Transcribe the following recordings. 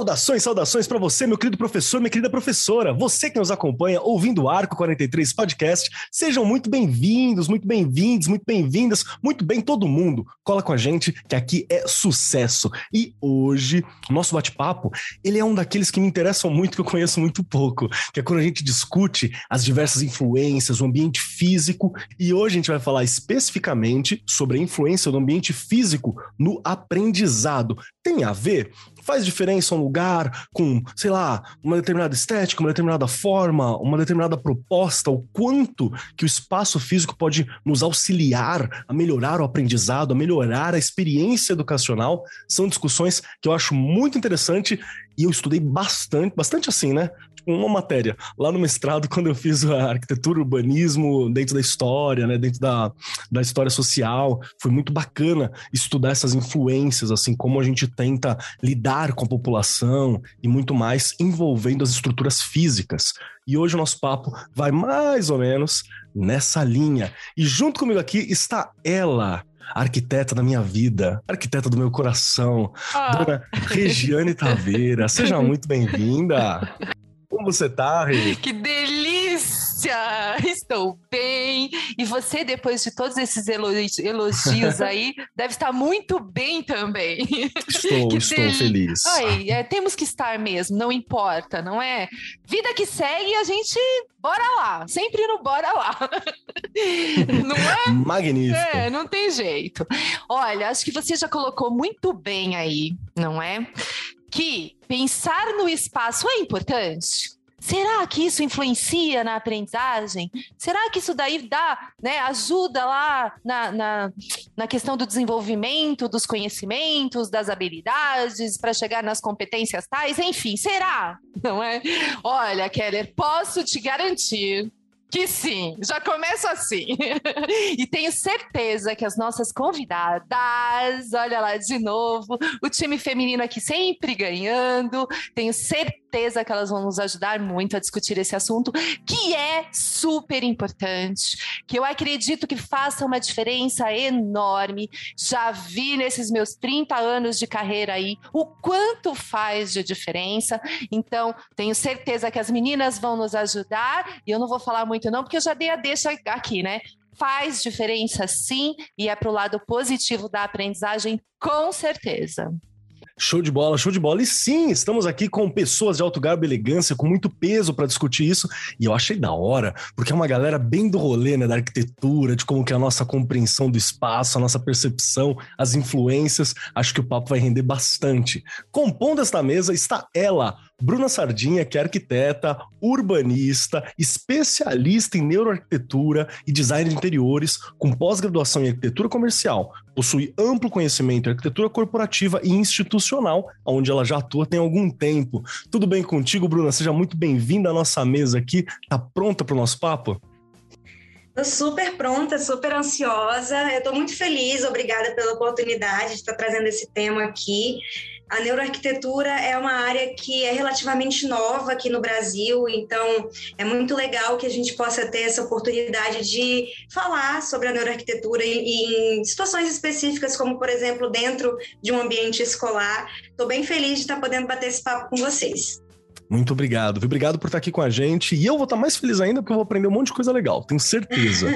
Saudações, saudações para você, meu querido professor, minha querida professora. Você que nos acompanha ouvindo o Arco 43 Podcast, sejam muito bem-vindos, muito bem-vindos, muito bem-vindas, muito bem todo mundo. Cola com a gente que aqui é sucesso. E hoje, o nosso bate-papo, ele é um daqueles que me interessam muito, que eu conheço muito pouco, que é quando a gente discute as diversas influências, o ambiente físico, e hoje a gente vai falar especificamente sobre a influência do ambiente físico no aprendizado. Tem a ver faz diferença um lugar com, sei lá, uma determinada estética, uma determinada forma, uma determinada proposta, o quanto que o espaço físico pode nos auxiliar a melhorar o aprendizado, a melhorar a experiência educacional, são discussões que eu acho muito interessante e eu estudei bastante, bastante assim, né? Uma matéria lá no mestrado, quando eu fiz a arquitetura, urbanismo dentro da história, né, dentro da, da história social, foi muito bacana estudar essas influências, assim, como a gente tenta lidar com a população e muito mais envolvendo as estruturas físicas. E hoje o nosso papo vai mais ou menos nessa linha. E junto comigo aqui está ela, arquiteta da minha vida, arquiteta do meu coração, ah. dona Regiane Taveira. Seja muito bem-vinda. Como você tá, Rê? Que delícia! Estou bem. E você, depois de todos esses elogios aí, deve estar muito bem também. Estou, estou del... feliz. Ai, é, temos que estar mesmo, não importa, não é? Vida que segue, a gente bora lá, sempre no bora lá. não é? Magnífico. É, não tem jeito. Olha, acho que você já colocou muito bem aí, não é? Que pensar no espaço é importante? Será que isso influencia na aprendizagem? Será que isso daí dá, né, ajuda lá na, na, na questão do desenvolvimento dos conhecimentos, das habilidades, para chegar nas competências tais? Enfim, será? Não é? Olha, Keller, posso te garantir que sim, já começo assim. e tenho certeza que as nossas convidadas, olha lá de novo, o time feminino aqui sempre ganhando, tenho certeza certeza que elas vão nos ajudar muito a discutir esse assunto, que é super importante, que eu acredito que faça uma diferença enorme. Já vi nesses meus 30 anos de carreira aí o quanto faz de diferença. Então, tenho certeza que as meninas vão nos ajudar, e eu não vou falar muito não, porque eu já dei a deixa aqui, né? faz diferença sim e é para o lado positivo da aprendizagem, com certeza. Show de bola, show de bola. E sim, estamos aqui com pessoas de alto garbo e elegância, com muito peso para discutir isso. E eu achei da hora, porque é uma galera bem do rolê, né, da arquitetura, de como que é a nossa compreensão do espaço, a nossa percepção, as influências. Acho que o papo vai render bastante. Compondo esta mesa está ela, Bruna Sardinha, que é arquiteta, urbanista, especialista em neuroarquitetura e design de interiores, com pós-graduação em arquitetura comercial. Possui amplo conhecimento em arquitetura corporativa e institucional, onde ela já atua tem algum tempo. Tudo bem contigo, Bruna? Seja muito bem-vinda à nossa mesa aqui. Tá pronta para o nosso papo? Estou super pronta, super ansiosa. Eu estou muito feliz, obrigada pela oportunidade de estar trazendo esse tema aqui. A neuroarquitetura é uma área que é relativamente nova aqui no Brasil, então é muito legal que a gente possa ter essa oportunidade de falar sobre a neuroarquitetura em, em situações específicas, como, por exemplo, dentro de um ambiente escolar. Estou bem feliz de estar podendo bater esse papo com vocês. Muito obrigado. Obrigado por estar aqui com a gente. E eu vou estar mais feliz ainda porque eu vou aprender um monte de coisa legal, tenho certeza.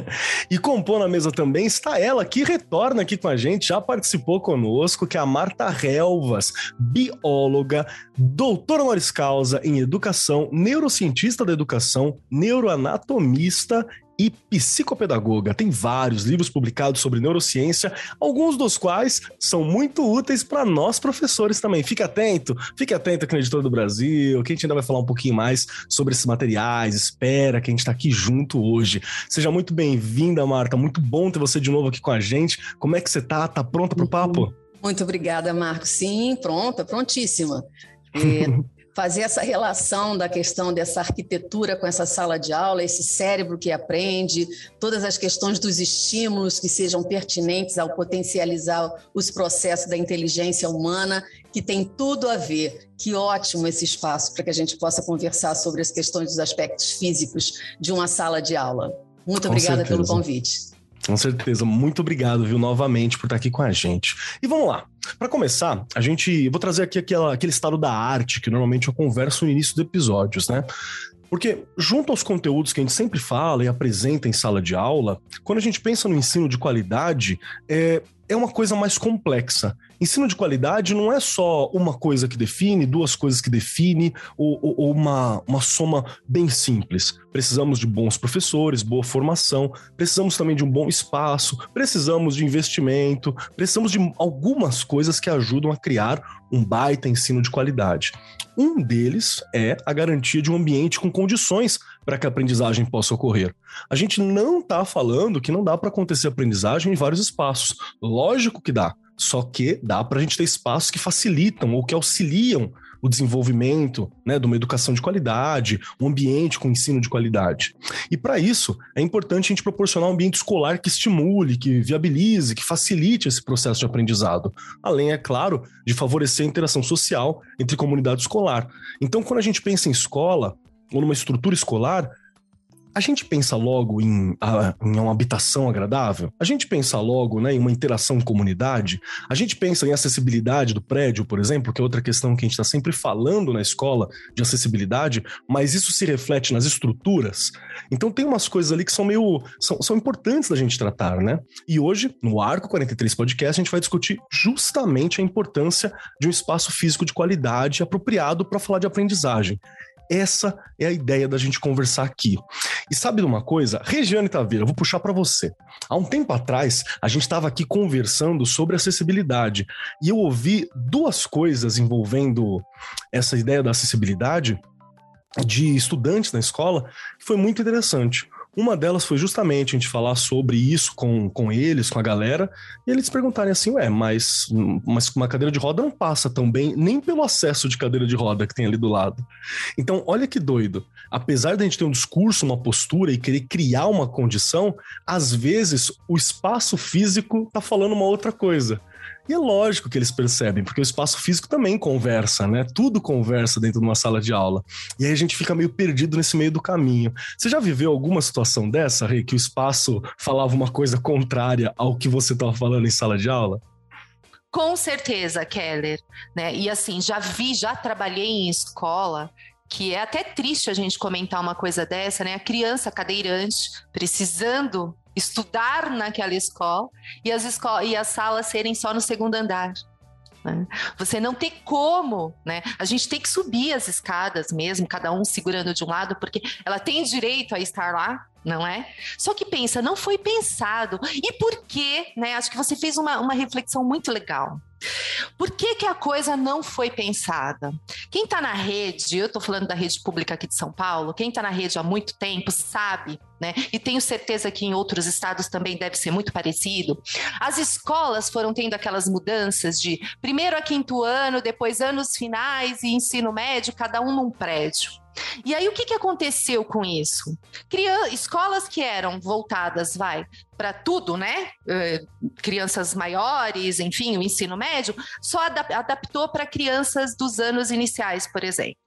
e compor na mesa também está ela, que retorna aqui com a gente, já participou conosco, que é a Marta Relvas, bióloga, doutora honoris causa em educação, neurocientista da educação, neuroanatomista e psicopedagoga. Tem vários livros publicados sobre neurociência, alguns dos quais são muito úteis para nós professores também. Fique atento, fique atento aqui no Editor do Brasil, que a gente ainda vai falar um pouquinho mais sobre esses materiais. Espera que a gente está aqui junto hoje. Seja muito bem-vinda, Marta. Muito bom ter você de novo aqui com a gente. Como é que você tá? Tá pronta para o papo? Muito obrigada, Marco. Sim, pronta, prontíssima. É, fazer essa relação da questão dessa arquitetura com essa sala de aula, esse cérebro que aprende, todas as questões dos estímulos que sejam pertinentes ao potencializar os processos da inteligência humana, que tem tudo a ver. Que ótimo esse espaço para que a gente possa conversar sobre as questões dos aspectos físicos de uma sala de aula. Muito com obrigada certeza. pelo convite. Com certeza. Muito obrigado, viu, novamente por estar aqui com a gente. E vamos lá. Para começar, a gente. Vou trazer aqui aquela, aquele estado da arte que normalmente eu converso no início dos episódios, né? Porque, junto aos conteúdos que a gente sempre fala e apresenta em sala de aula, quando a gente pensa no ensino de qualidade, é, é uma coisa mais complexa. Ensino de qualidade não é só uma coisa que define, duas coisas que define, ou, ou, ou uma, uma soma bem simples. Precisamos de bons professores, boa formação, precisamos também de um bom espaço, precisamos de investimento, precisamos de algumas coisas que ajudam a criar um baita ensino de qualidade. Um deles é a garantia de um ambiente com condições para que a aprendizagem possa ocorrer. A gente não está falando que não dá para acontecer aprendizagem em vários espaços. Lógico que dá. Só que dá para a gente ter espaços que facilitam ou que auxiliam o desenvolvimento né, de uma educação de qualidade, um ambiente com ensino de qualidade. E para isso, é importante a gente proporcionar um ambiente escolar que estimule, que viabilize, que facilite esse processo de aprendizado. Além, é claro, de favorecer a interação social entre comunidade escolar. Então, quando a gente pensa em escola, ou numa estrutura escolar, a gente pensa logo em, em uma habitação agradável? A gente pensa logo né, em uma interação com comunidade? A gente pensa em acessibilidade do prédio, por exemplo, que é outra questão que a gente está sempre falando na escola de acessibilidade, mas isso se reflete nas estruturas. Então tem umas coisas ali que são meio. são, são importantes da gente tratar, né? E hoje, no Arco 43 Podcast, a gente vai discutir justamente a importância de um espaço físico de qualidade apropriado para falar de aprendizagem. Essa é a ideia da gente conversar aqui. E sabe de uma coisa? Regiane Taveira, eu vou puxar para você. Há um tempo atrás, a gente estava aqui conversando sobre acessibilidade e eu ouvi duas coisas envolvendo essa ideia da acessibilidade de estudantes na escola que foi muito interessante. Uma delas foi justamente a gente falar sobre isso com, com eles, com a galera, e eles perguntarem assim: ué, mas, mas uma cadeira de roda não passa tão bem, nem pelo acesso de cadeira de roda que tem ali do lado. Então, olha que doido. Apesar da gente ter um discurso, uma postura e querer criar uma condição, às vezes o espaço físico tá falando uma outra coisa. E é lógico que eles percebem, porque o espaço físico também conversa, né? Tudo conversa dentro de uma sala de aula. E aí a gente fica meio perdido nesse meio do caminho. Você já viveu alguma situação dessa, Rei, que o espaço falava uma coisa contrária ao que você estava falando em sala de aula? Com certeza, Keller. Né? E assim, já vi, já trabalhei em escola que é até triste a gente comentar uma coisa dessa, né? A criança cadeirante precisando estudar naquela escola e as, escolas, e as salas serem só no segundo andar. Né? Você não tem como, né? A gente tem que subir as escadas mesmo, cada um segurando de um lado, porque ela tem direito a estar lá, não é? Só que pensa, não foi pensado. E por quê? Né? Acho que você fez uma, uma reflexão muito legal. Por que, que a coisa não foi pensada? Quem está na rede, eu estou falando da rede pública aqui de São Paulo, quem está na rede há muito tempo sabe, né? E tenho certeza que em outros estados também deve ser muito parecido. As escolas foram tendo aquelas mudanças de primeiro a quinto ano, depois anos finais e ensino médio, cada um num prédio. E aí o que, que aconteceu com isso? Crian escolas que eram voltadas, vai, para tudo, né? Uh, crianças maiores, enfim, o ensino médio, só adap adaptou para crianças dos anos iniciais, por exemplo.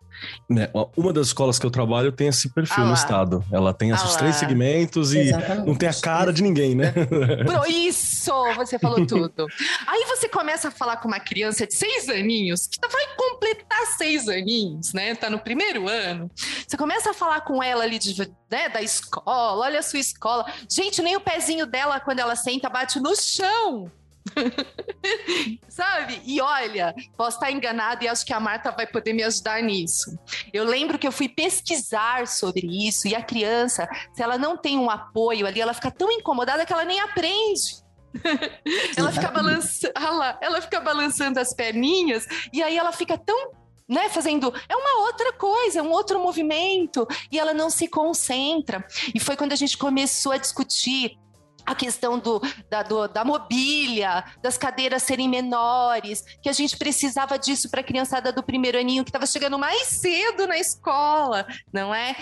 Né, uma das escolas que eu trabalho tem esse perfil ah no estado. Ela tem esses ah três segmentos e Exatamente. não tem a cara de ninguém, né? Isso! Você falou tudo. Aí você começa a falar com uma criança de seis aninhos, que vai completar seis aninhos, né? Tá no primeiro ano. Você começa a falar com ela ali de, né, da escola, olha a sua escola. Gente, nem o pezinho dela, quando ela senta, bate no chão. Sabe? E olha, posso estar enganada e acho que a Marta vai poder me ajudar nisso. Eu lembro que eu fui pesquisar sobre isso e a criança, se ela não tem um apoio ali, ela fica tão incomodada que ela nem aprende. ela fica balançando, ela fica balançando as perninhas e aí ela fica tão né, fazendo é uma outra coisa, é um outro movimento e ela não se concentra. E foi quando a gente começou a discutir a questão do, da, do, da mobília, das cadeiras serem menores, que a gente precisava disso para a criançada do primeiro aninho que estava chegando mais cedo na escola, não é?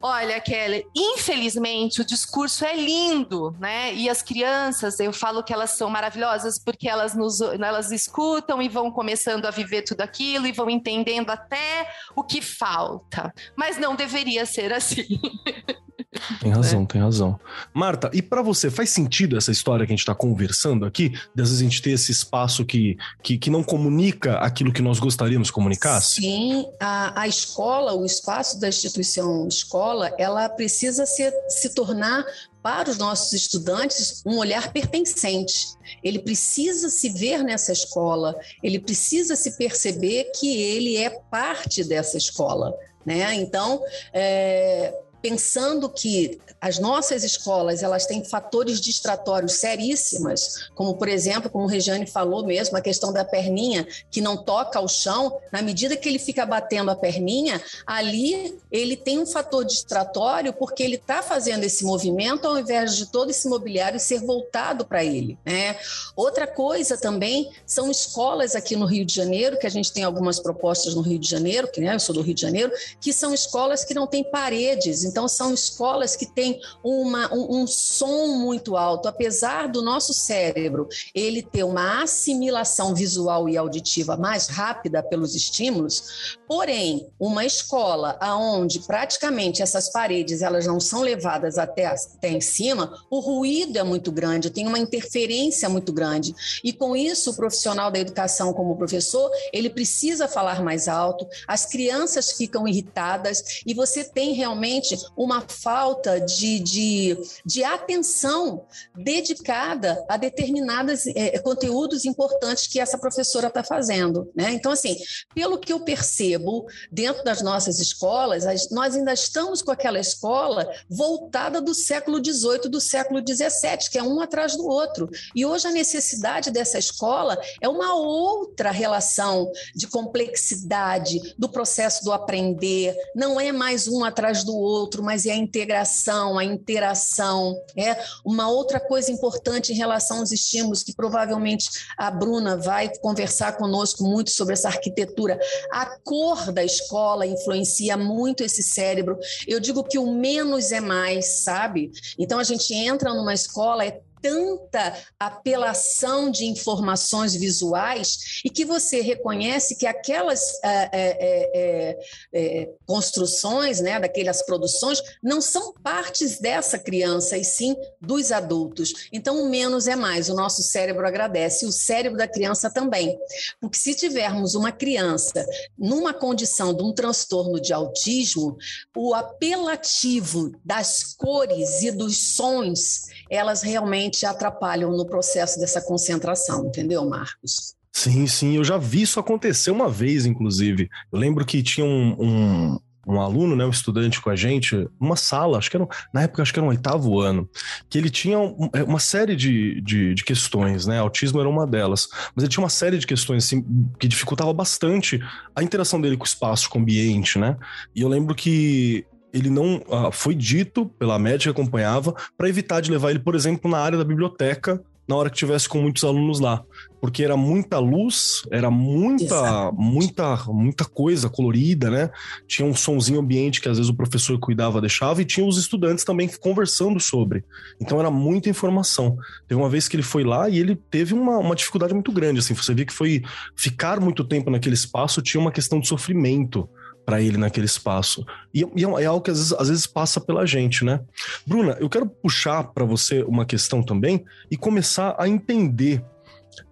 Olha, Kelly, infelizmente o discurso é lindo, né? E as crianças, eu falo que elas são maravilhosas porque elas nos elas escutam e vão começando a viver tudo aquilo e vão entendendo até o que falta. Mas não deveria ser assim. Tem razão, é. tem razão. Marta, e para você, faz sentido essa história que a gente está conversando aqui? De às vezes a gente ter esse espaço que, que, que não comunica aquilo que nós gostaríamos que comunicasse? Sim, a, a escola, o espaço da instituição escola, ela precisa ser, se tornar para os nossos estudantes um olhar pertencente. Ele precisa se ver nessa escola, ele precisa se perceber que ele é parte dessa escola. Né? Então, é, pensando que as nossas escolas elas têm fatores distratórios seríssimas, como por exemplo, como o Regiane falou mesmo, a questão da perninha que não toca ao chão, na medida que ele fica batendo a perninha, ali ele tem um fator distratório porque ele está fazendo esse movimento ao invés de todo esse mobiliário ser voltado para ele. Né? Outra coisa também são escolas aqui no Rio de Janeiro, que a gente tem algumas propostas no Rio de Janeiro, que né, eu sou do Rio de Janeiro, que são escolas que não têm paredes, então, são escolas que têm uma, um, um som muito alto. Apesar do nosso cérebro ele ter uma assimilação visual e auditiva mais rápida pelos estímulos, porém, uma escola aonde praticamente essas paredes elas não são levadas até, até em cima, o ruído é muito grande, tem uma interferência muito grande. E com isso, o profissional da educação, como professor, ele precisa falar mais alto, as crianças ficam irritadas e você tem realmente uma falta de, de, de atenção dedicada a determinados é, conteúdos importantes que essa professora está fazendo. Né? Então, assim, pelo que eu percebo, dentro das nossas escolas, nós ainda estamos com aquela escola voltada do século XVIII, do século XVII, que é um atrás do outro. E hoje a necessidade dessa escola é uma outra relação de complexidade do processo do aprender, não é mais um atrás do outro, mas é a integração, a interação. É uma outra coisa importante em relação aos estímulos que provavelmente a Bruna vai conversar conosco muito sobre essa arquitetura. A cor da escola influencia muito esse cérebro. Eu digo que o menos é mais, sabe? Então a gente entra numa escola é tanta apelação de informações visuais e que você reconhece que aquelas é, é, é, construções, né, daquelas produções, não são partes dessa criança, e sim dos adultos. Então, o menos é mais. O nosso cérebro agradece, o cérebro da criança também. Porque se tivermos uma criança numa condição de um transtorno de autismo, o apelativo das cores e dos sons, elas realmente realmente atrapalham no processo dessa concentração, entendeu, Marcos? Sim, sim, eu já vi isso acontecer uma vez, inclusive. Eu lembro que tinha um, um, um aluno, né, um estudante com a gente, uma sala, acho que era, na época acho que era um oitavo ano, que ele tinha um, é, uma série de, de, de, questões, né, autismo era uma delas, mas ele tinha uma série de questões assim, que dificultava bastante a interação dele com o espaço, com o ambiente, né, e eu lembro que ele não ah, foi dito pela médica que acompanhava para evitar de levar ele, por exemplo, na área da biblioteca na hora que tivesse com muitos alunos lá, porque era muita luz, era muita, Exato. muita, muita coisa colorida, né? Tinha um sonzinho ambiente que às vezes o professor cuidava, deixava e tinha os estudantes também conversando sobre. Então era muita informação. Teve uma vez que ele foi lá e ele teve uma, uma dificuldade muito grande, assim, você vê que foi ficar muito tempo naquele espaço tinha uma questão de sofrimento para ele naquele espaço. E, e, é algo que às vezes, às vezes passa pela gente, né? Bruna, eu quero puxar para você uma questão também e começar a entender.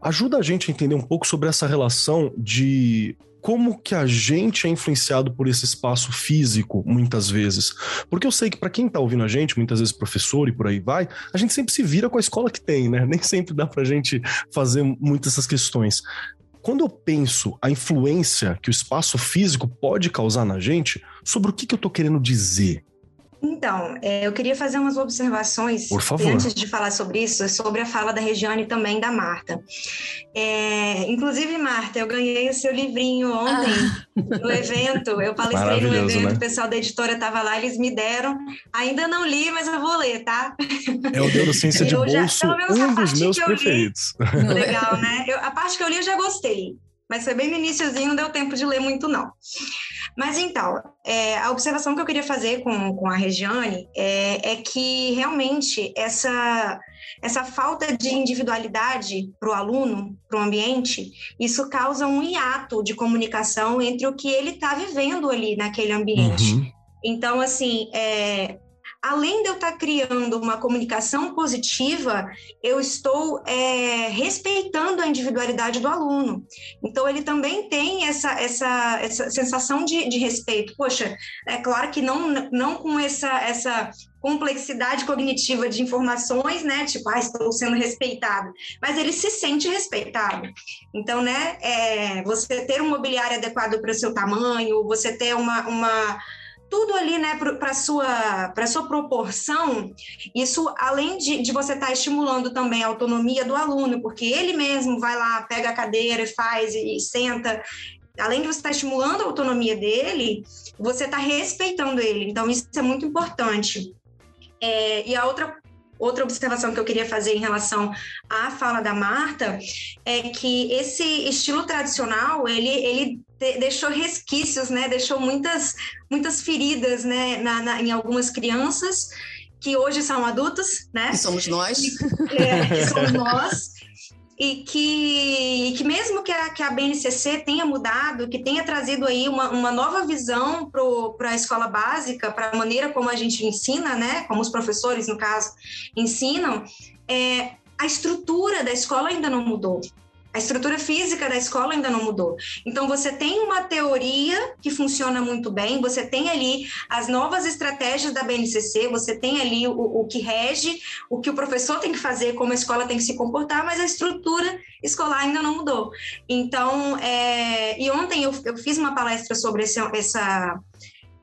Ajuda a gente a entender um pouco sobre essa relação de como que a gente é influenciado por esse espaço físico, muitas vezes. Porque eu sei que para quem está ouvindo a gente, muitas vezes professor e por aí vai, a gente sempre se vira com a escola que tem, né? Nem sempre dá para a gente fazer muitas essas questões quando eu penso a influência que o espaço físico pode causar na gente, sobre o que, que eu estou querendo dizer? Então, é, eu queria fazer umas observações Por favor. antes de falar sobre isso, sobre a fala da Regiane e também da Marta. É, inclusive, Marta, eu ganhei o seu livrinho ontem ah. no evento. Eu palestrei no evento, né? o pessoal da editora estava lá, eles me deram. Ainda não li, mas eu vou ler, tá? É o Neurociência de Bolso, já, um dos meus preferidos. Li, legal, né? Eu, a parte que eu li eu já gostei, mas foi bem no iníciozinho, não deu tempo de ler muito, não. Mas então, é, a observação que eu queria fazer com, com a Regiane é, é que realmente essa, essa falta de individualidade para o aluno, para o ambiente, isso causa um hiato de comunicação entre o que ele está vivendo ali naquele ambiente. Uhum. Então, assim, é, além de eu estar criando uma comunicação positiva, eu estou é, respeitando a individualidade do aluno. Então, ele também tem essa, essa, essa sensação de, de respeito. Poxa, é claro que não, não com essa, essa complexidade cognitiva de informações, né? Tipo, ah, estou sendo respeitado. Mas ele se sente respeitado. Então, né? É, você ter um mobiliário adequado para o seu tamanho, você ter uma, uma tudo ali, né, para sua para sua proporção, isso além de, de você estar tá estimulando também a autonomia do aluno, porque ele mesmo vai lá, pega a cadeira e faz e, e senta. Além de você estar tá estimulando a autonomia dele, você está respeitando ele. Então, isso é muito importante. É, e a outra outra observação que eu queria fazer em relação à fala da Marta é que esse estilo tradicional ele, ele deixou resquícios, né? Deixou muitas muitas feridas, né? Na, na, em algumas crianças que hoje são adultos, né? Que somos nós. É, que somos nós e que, que mesmo que a, que a BNCC tenha mudado, que tenha trazido aí uma, uma nova visão para a escola básica, para a maneira como a gente ensina, né, como os professores, no caso, ensinam, é, a estrutura da escola ainda não mudou. A estrutura física da escola ainda não mudou. Então, você tem uma teoria que funciona muito bem, você tem ali as novas estratégias da BNCC, você tem ali o, o que rege, o que o professor tem que fazer, como a escola tem que se comportar, mas a estrutura escolar ainda não mudou. Então, é, e ontem eu, eu fiz uma palestra sobre esse, essa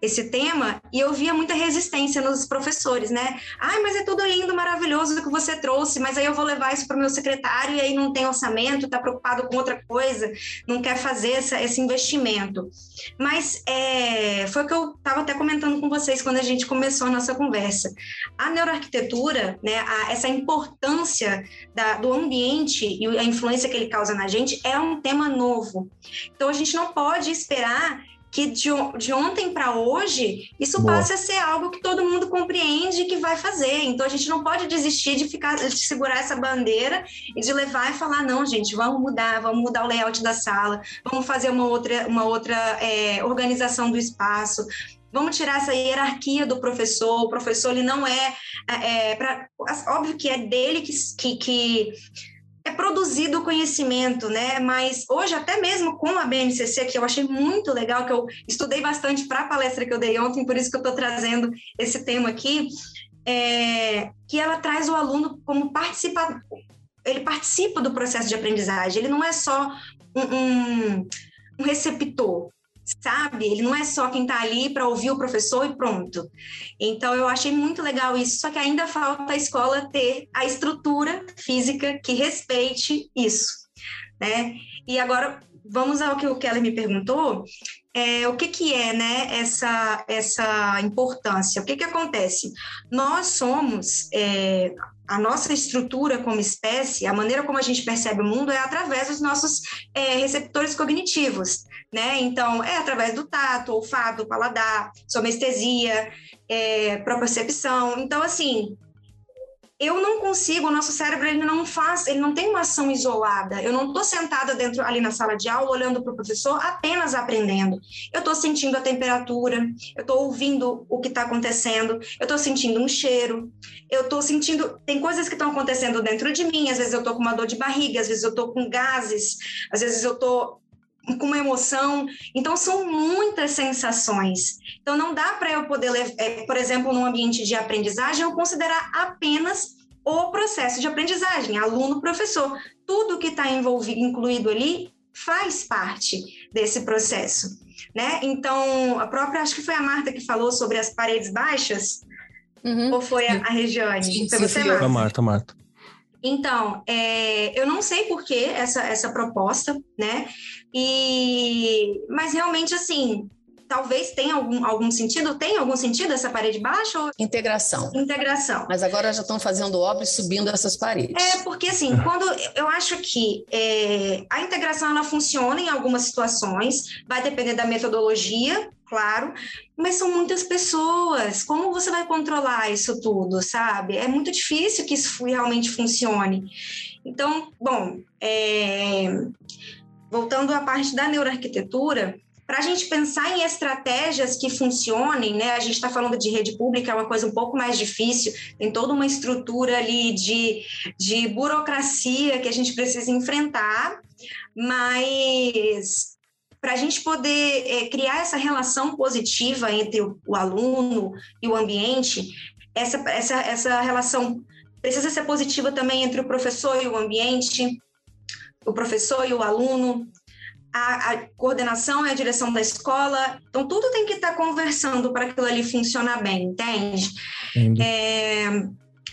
esse tema e eu via muita resistência nos professores, né? Ai, mas é tudo lindo, maravilhoso que você trouxe, mas aí eu vou levar isso para o meu secretário e aí não tem orçamento, está preocupado com outra coisa, não quer fazer essa, esse investimento. Mas é, foi o que eu estava até comentando com vocês quando a gente começou a nossa conversa. A neuroarquitetura, né, a, essa importância da, do ambiente e a influência que ele causa na gente é um tema novo. Então a gente não pode esperar que de, de ontem para hoje isso Boa. passe a ser algo que todo mundo compreende que vai fazer. Então a gente não pode desistir de ficar de segurar essa bandeira e de levar e falar não, gente, vamos mudar, vamos mudar o layout da sala, vamos fazer uma outra uma outra é, organização do espaço. Vamos tirar essa hierarquia do professor. O professor ele não é, é, é pra, óbvio que é dele que, que, que é produzido o conhecimento, né? Mas hoje, até mesmo com a BNCC, que eu achei muito legal, que eu estudei bastante para a palestra que eu dei ontem, por isso que eu estou trazendo esse tema aqui, é, que ela traz o aluno como participar, ele participa do processo de aprendizagem, ele não é só um, um, um receptor, sabe? Ele não é só quem está ali para ouvir o professor e pronto. Então, eu achei muito legal isso, só que ainda falta a escola ter a estrutura física que respeite isso, né? E agora, vamos ao que o Keller me perguntou, é, o que, que é né, essa, essa importância? O que, que acontece? Nós somos, é, a nossa estrutura como espécie, a maneira como a gente percebe o mundo é através dos nossos é, receptores cognitivos, né? Então, é através do tato, olfato, paladar, somestesia, é, propriocepção. Então, assim, eu não consigo, o nosso cérebro ele não faz, ele não tem uma ação isolada. Eu não estou sentada dentro ali na sala de aula olhando para o professor apenas aprendendo. Eu estou sentindo a temperatura, eu estou ouvindo o que está acontecendo, eu estou sentindo um cheiro, eu estou sentindo tem coisas que estão acontecendo dentro de mim. Às vezes eu estou com uma dor de barriga, às vezes eu estou com gases, às vezes eu estou com uma emoção. Então, são muitas sensações. Então, não dá para eu poder, é, por exemplo, num ambiente de aprendizagem, eu considerar apenas o processo de aprendizagem, aluno, professor. Tudo que está envolvido, incluído ali, faz parte desse processo. Né? Então, a própria, acho que foi a Marta que falou sobre as paredes baixas, Uhum. Ou foi a, a Regiane? Sim, foi você, Marta? A Marta, Marta. Então, é, eu não sei por que essa, essa proposta, né? E, mas realmente, assim, talvez tenha algum, algum sentido, tem algum sentido essa parede baixa? Ou... Integração. Integração. Mas agora já estão fazendo obras subindo essas paredes. É, porque assim, quando eu acho que é, a integração ela funciona em algumas situações, vai depender da metodologia, claro, mas são muitas pessoas. Como você vai controlar isso tudo, sabe? É muito difícil que isso realmente funcione. Então, bom, é... voltando à parte da neuroarquitetura, para a gente pensar em estratégias que funcionem, né? A gente está falando de rede pública, é uma coisa um pouco mais difícil, tem toda uma estrutura ali de, de burocracia que a gente precisa enfrentar, mas para a gente poder é, criar essa relação positiva entre o, o, aluno e o ambiente, essa, essa, essa relação precisa ser positiva também entre o professor e o ambiente, o professor e o aluno, a, a, coordenação e a direção da escola. Então, tudo tem que estar conversando para aquilo ali funcionar bem, entende? É,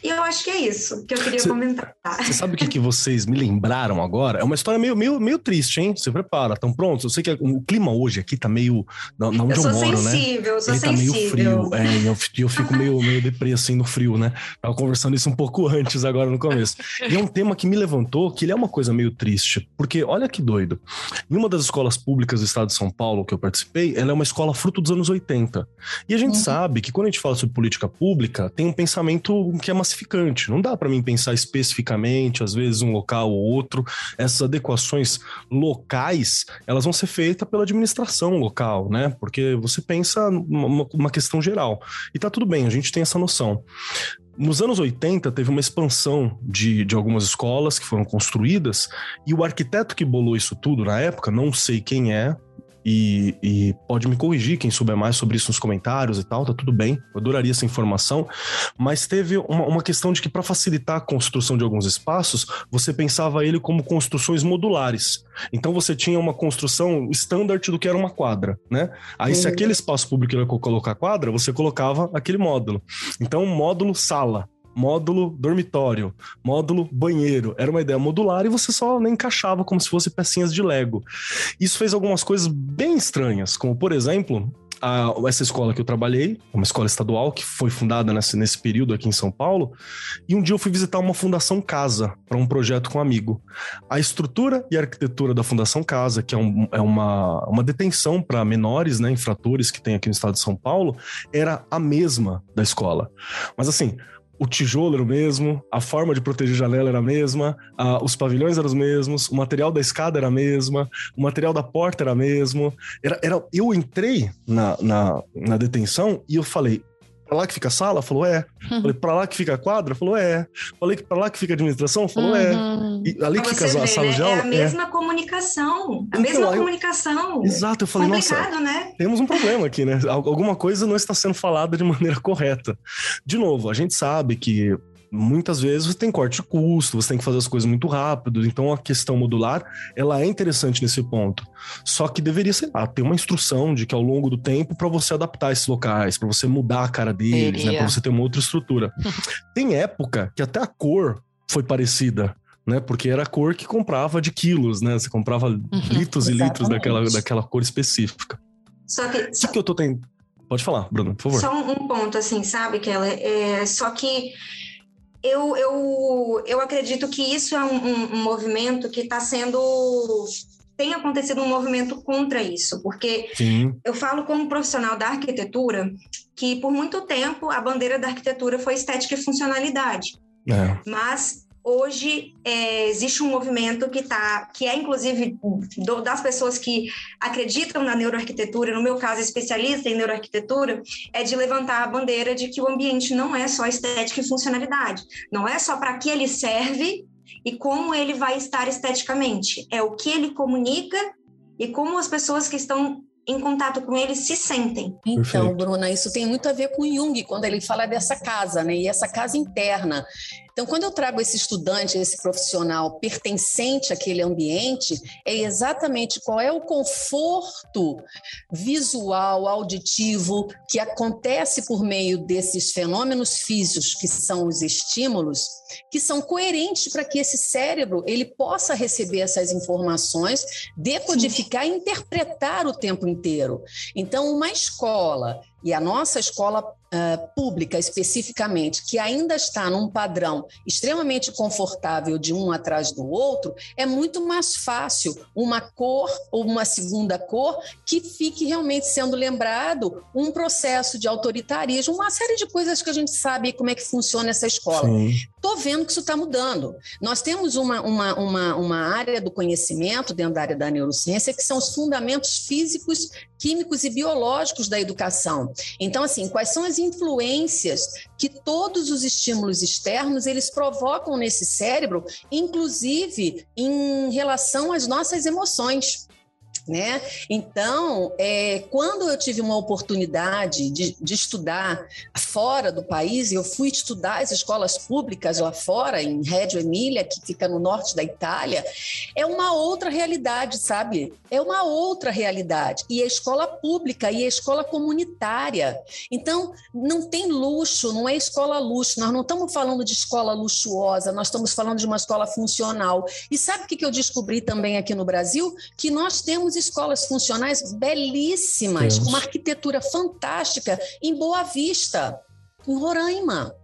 e eu acho que é isso que eu queria cê, comentar. Você sabe o que, que vocês me lembraram agora? É uma história meio, meio, meio triste, hein? Se prepara, estão prontos? Eu sei que o clima hoje aqui tá meio. Na, onde eu, eu moro, né? sensível, né? Eu sou Ele sensível. tá meio frio. É, eu, eu fico meio, meio deprê assim no frio, né? Tava conversando isso um pouco antes, agora no começo. E é um tema que me levantou, que ele é uma coisa meio triste. Porque olha que doido. Em uma das escolas públicas do estado de São Paulo que eu participei, ela é uma escola fruto dos anos 80. E a gente uhum. sabe que quando a gente fala sobre política pública, tem um pensamento que é massificante. Não dá para mim pensar especificamente, às vezes um local ou outro. Essas adequações locais, elas vão ser feitas pela administração local, né? Porque você pensa numa uma questão geral. E tá tudo bem, a gente tem essa noção. Nos anos 80, teve uma expansão de, de algumas escolas que foram construídas, e o arquiteto que bolou isso tudo na época, não sei quem é, e, e, pode me corrigir quem souber mais sobre isso nos comentários e tal, tá tudo bem, eu adoraria essa informação. Mas teve uma, uma questão de que, para facilitar a construção de alguns espaços, você pensava ele como construções modulares. Então você tinha uma construção standard do que era uma quadra, né? Aí, uhum. se aquele espaço público ia colocar quadra, você colocava aquele módulo. Então, módulo sala, módulo dormitório, módulo banheiro. Era uma ideia modular e você só nem encaixava como se fosse pecinhas de Lego. Isso fez algumas coisas bem estranhas, como por exemplo, a, essa escola que eu trabalhei, uma escola estadual que foi fundada nesse, nesse período aqui em São Paulo, e um dia eu fui visitar uma Fundação Casa para um projeto com um amigo. A estrutura e a arquitetura da Fundação Casa, que é, um, é uma, uma detenção para menores, né, infratores que tem aqui no estado de São Paulo, era a mesma da escola. Mas assim, o tijolo era o mesmo, a forma de proteger a janela era a mesma, a, os pavilhões eram os mesmos, o material da escada era a mesma, o material da porta era o mesmo. Era, era, eu entrei na, na, na detenção e eu falei, pra lá que fica a sala? Falou, é. Uhum. Falei, pra lá que fica a quadra? Falou, é. Falei, pra lá que fica a administração? Falou, é. uhum. é. E ali que fica a sala né? de aula? É a mesma é. comunicação. A então, mesma eu, comunicação. Exato, eu falei, Complicado, nossa, né? temos um problema aqui, né? Alguma coisa não está sendo falada de maneira correta. De novo, a gente sabe que muitas vezes você tem corte de custo, você tem que fazer as coisas muito rápido, então a questão modular, ela é interessante nesse ponto. Só que deveria, sei lá, ter uma instrução de que ao longo do tempo para você adaptar esses locais, para você mudar a cara deles, né, para você ter uma outra estrutura. tem época que até a cor foi parecida, né? Porque era a cor que comprava de quilos, né? Você comprava uhum, litros e litros daquela, daquela cor específica. Só que, só... que eu tô tendo. Pode falar, Bruno, por favor. Só um ponto, assim, sabe, ela é só que eu, eu, eu acredito que isso é um, um, um movimento que está sendo. Tem acontecido um movimento contra isso, porque Sim. eu falo como profissional da arquitetura que por muito tempo a bandeira da arquitetura foi estética e funcionalidade. É. Mas hoje é, existe um movimento que tá, que é inclusive do, das pessoas que acreditam na neuroarquitetura, no meu caso especialista em neuroarquitetura, é de levantar a bandeira de que o ambiente não é só estética e funcionalidade, não é só para que ele serve e como ele vai estar esteticamente, é o que ele comunica e como as pessoas que estão em contato com ele se sentem. Então, Perfeito. Bruna, isso tem muito a ver com Jung, quando ele fala dessa casa, né? E essa casa interna. Então, quando eu trago esse estudante, esse profissional pertencente àquele ambiente, é exatamente qual é o conforto visual, auditivo que acontece por meio desses fenômenos físicos, que são os estímulos, que são coerentes para que esse cérebro ele possa receber essas informações, decodificar e interpretar o tempo inteiro. Então, uma escola e a nossa escola uh, pública especificamente, que ainda está num padrão extremamente confortável de um atrás do outro, é muito mais fácil uma cor ou uma segunda cor que fique realmente sendo lembrado um processo de autoritarismo, uma série de coisas que a gente sabe como é que funciona essa escola. Estou vendo que isso está mudando. Nós temos uma, uma, uma, uma área do conhecimento dentro da área da neurociência que são os fundamentos físicos químicos e biológicos da educação. Então, assim, quais são as influências que todos os estímulos externos eles provocam nesse cérebro, inclusive em relação às nossas emoções? Né? Então, é, quando eu tive uma oportunidade de, de, estudar fora do país, eu fui estudar as escolas públicas lá fora, em Reggio Emília, que fica no norte da Itália, é uma outra realidade, sabe? É uma outra realidade. E a escola pública e a escola comunitária. Então, não tem luxo, não é escola luxo. Nós não estamos falando de escola luxuosa, nós estamos falando de uma escola funcional. E sabe o que eu descobri também aqui no Brasil? Que nós temos temos escolas funcionais belíssimas, com uma arquitetura fantástica em Boa Vista, em Roraima.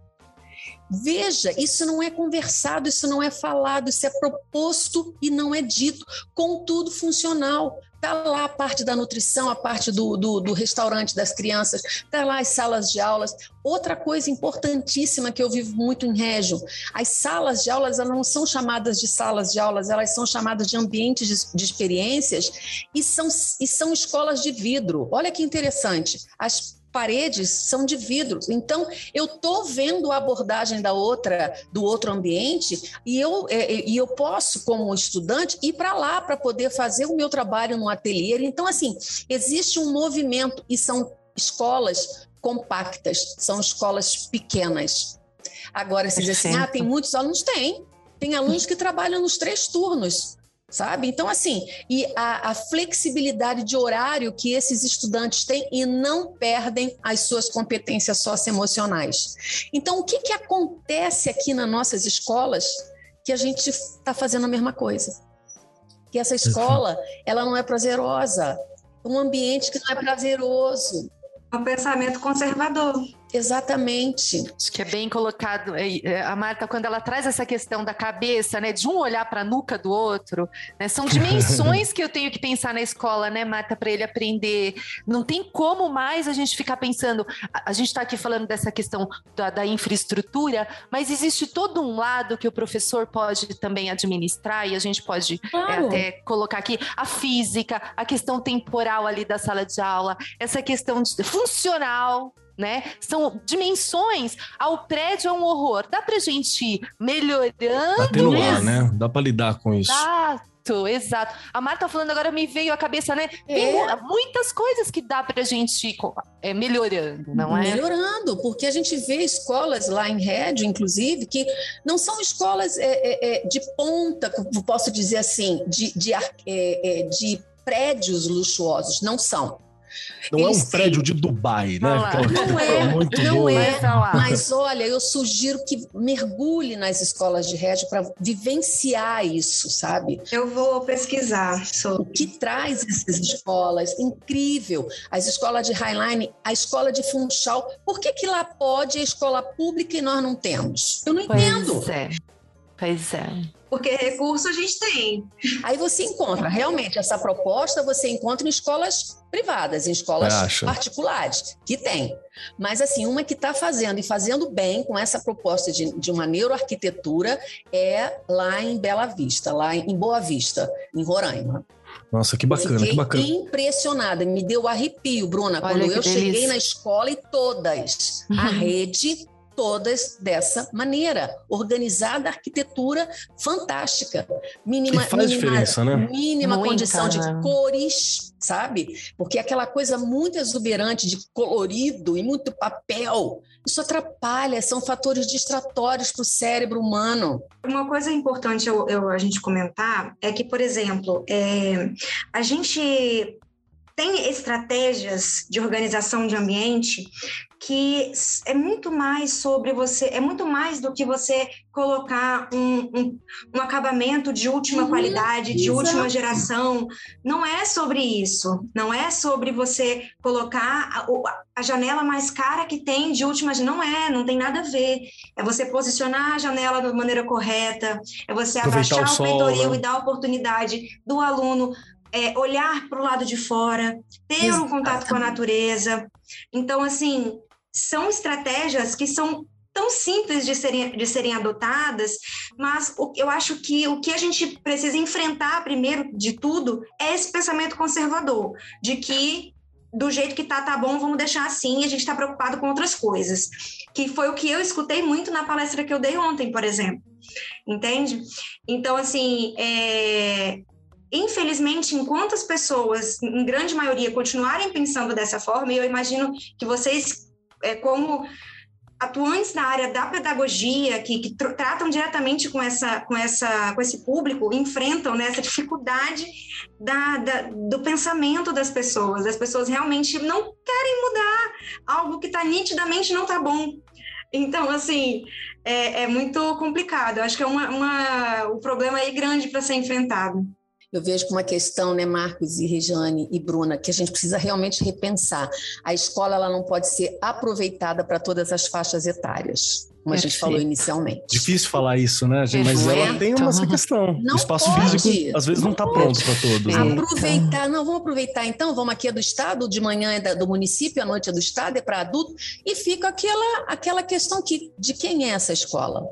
Veja, isso não é conversado, isso não é falado, isso é proposto e não é dito, contudo funcional. Está lá a parte da nutrição, a parte do, do, do restaurante das crianças, está lá as salas de aulas. Outra coisa importantíssima que eu vivo muito em Régio, as salas de aulas elas não são chamadas de salas de aulas, elas são chamadas de ambientes de, de experiências e são, e são escolas de vidro. Olha que interessante. As paredes são de vidro. Então, eu estou vendo a abordagem da outra, do outro ambiente, e eu, é, é, e eu posso, como estudante, ir para lá para poder fazer o meu trabalho no ateliê. Então, assim, existe um movimento, e são escolas compactas, são escolas pequenas. Agora, se diz assim, ah, tem muitos alunos? Tem. Tem alunos que trabalham nos três turnos sabe? Então, assim, e a, a, flexibilidade de horário que esses estudantes têm e não perdem as suas competências socioemocionais. Então, o que, que acontece aqui nas nossas escolas que a gente está fazendo a mesma coisa? Que essa escola, ela não é prazerosa, um ambiente que não é prazeroso. É um pensamento conservador. Exatamente. Acho que é bem colocado. É, é, a Marta, quando ela traz essa questão da cabeça, né, de um olhar para a nuca do outro, né, são dimensões que eu tenho que pensar na escola, né, Marta, para ele aprender. Não tem como mais a gente ficar pensando. A, gente está aqui falando dessa questão da, da, infraestrutura, mas existe todo um lado que o professor pode também administrar e a gente pode é, claro. é, até colocar aqui a física, a questão temporal ali da sala de aula, essa questão de, funcional né? São dimensões. Ao prédio é um horror. Dá pra gente ir melhorando. Tá tendo ar, né? Dá pra lidar com isso. Exato, exato. A Marta falando agora me veio à cabeça, né? Tem é. muitas coisas que dá pra gente ir é, melhorando, não é? Melhorando, porque a gente vê escolas lá em Rédio, inclusive, que não são escolas é, é, é de ponta, posso dizer assim, de, de, é, de prédios luxuosos, não são não é um prédio de Dubai, né? Não é, muito não é. Mas olha, eu sugiro que mergulhe nas escolas de Régio para vivenciar isso, sabe? Eu vou pesquisar sobre. O que traz essas escolas? Incrível. As escolas de Highline, a escola de Funchal. Por que, que lá pode a escola pública e nós não temos? Eu não pois entendo. É. Pois é. Porque recurso a gente tem. Aí você encontra, realmente, essa proposta você encontra em escolas privadas, em escolas particulares, que tem. Mas, assim, uma que está fazendo e fazendo bem com essa proposta de, de uma neuroarquitetura é lá em Bela Vista, lá em Boa Vista, em Roraima. Nossa, que bacana, Fiquei que bacana. impressionada, me deu arrepio, Bruna, Olha quando eu delícia. cheguei na escola e todas, uhum. a rede todas dessa maneira, organizada, arquitetura fantástica, mínima, faz mínima, diferença, né? mínima condição de cores, sabe? Porque aquela coisa muito exuberante de colorido e muito papel, isso atrapalha, são fatores distratórios para o cérebro humano. Uma coisa importante eu, eu, a gente comentar é que, por exemplo, é, a gente tem estratégias de organização de ambiente que é muito mais sobre você, é muito mais do que você colocar um, um, um acabamento de última uhum, qualidade, de exato. última geração. Não é sobre isso. Não é sobre você colocar a, a, janela mais cara que tem de última. Não é, não tem nada a ver. É você posicionar a janela da maneira correta, é você Aproveitar abaixar o, o peitoril né? e dar a oportunidade do aluno é, olhar para o lado de fora, ter Exatamente. um contato com a natureza. Então, assim, são estratégias que são tão simples de serem, de serem adotadas, mas eu acho que o que a gente precisa enfrentar, primeiro de tudo, é esse pensamento conservador, de que do jeito que tá, tá bom, vamos deixar assim, e a gente está preocupado com outras coisas. Que foi o que eu escutei muito na palestra que eu dei ontem, por exemplo. Entende? Então, assim, é, Infelizmente, enquanto as pessoas, em grande maioria, continuarem pensando dessa forma, e eu imagino que vocês, é, como atuantes na área da pedagogia, que, que tr tratam diretamente com, essa, com, essa, com esse público, enfrentam né, essa dificuldade da, da, do pensamento das pessoas. As pessoas realmente não querem mudar algo que está nitidamente não está bom. Então, assim, é, é, muito complicado. Eu acho que é uma, uma, um problema aí grande para ser enfrentado eu vejo como uma questão, né, Marcos e Regiane e Bruna, que a gente precisa realmente repensar. A escola ela não pode ser aproveitada para todas as faixas etárias como a gente falou inicialmente. Difícil falar isso, né, gente? Mas ela tem uma essa questão. Não o espaço pode. físico, às vezes, não está pronto para todos. Né? Aproveitar, não, vamos aproveitar então, vamos aqui é do Estado, de manhã é do município, à noite é do Estado, é para adulto, e fica aquela, aquela questão que, de quem é essa escola?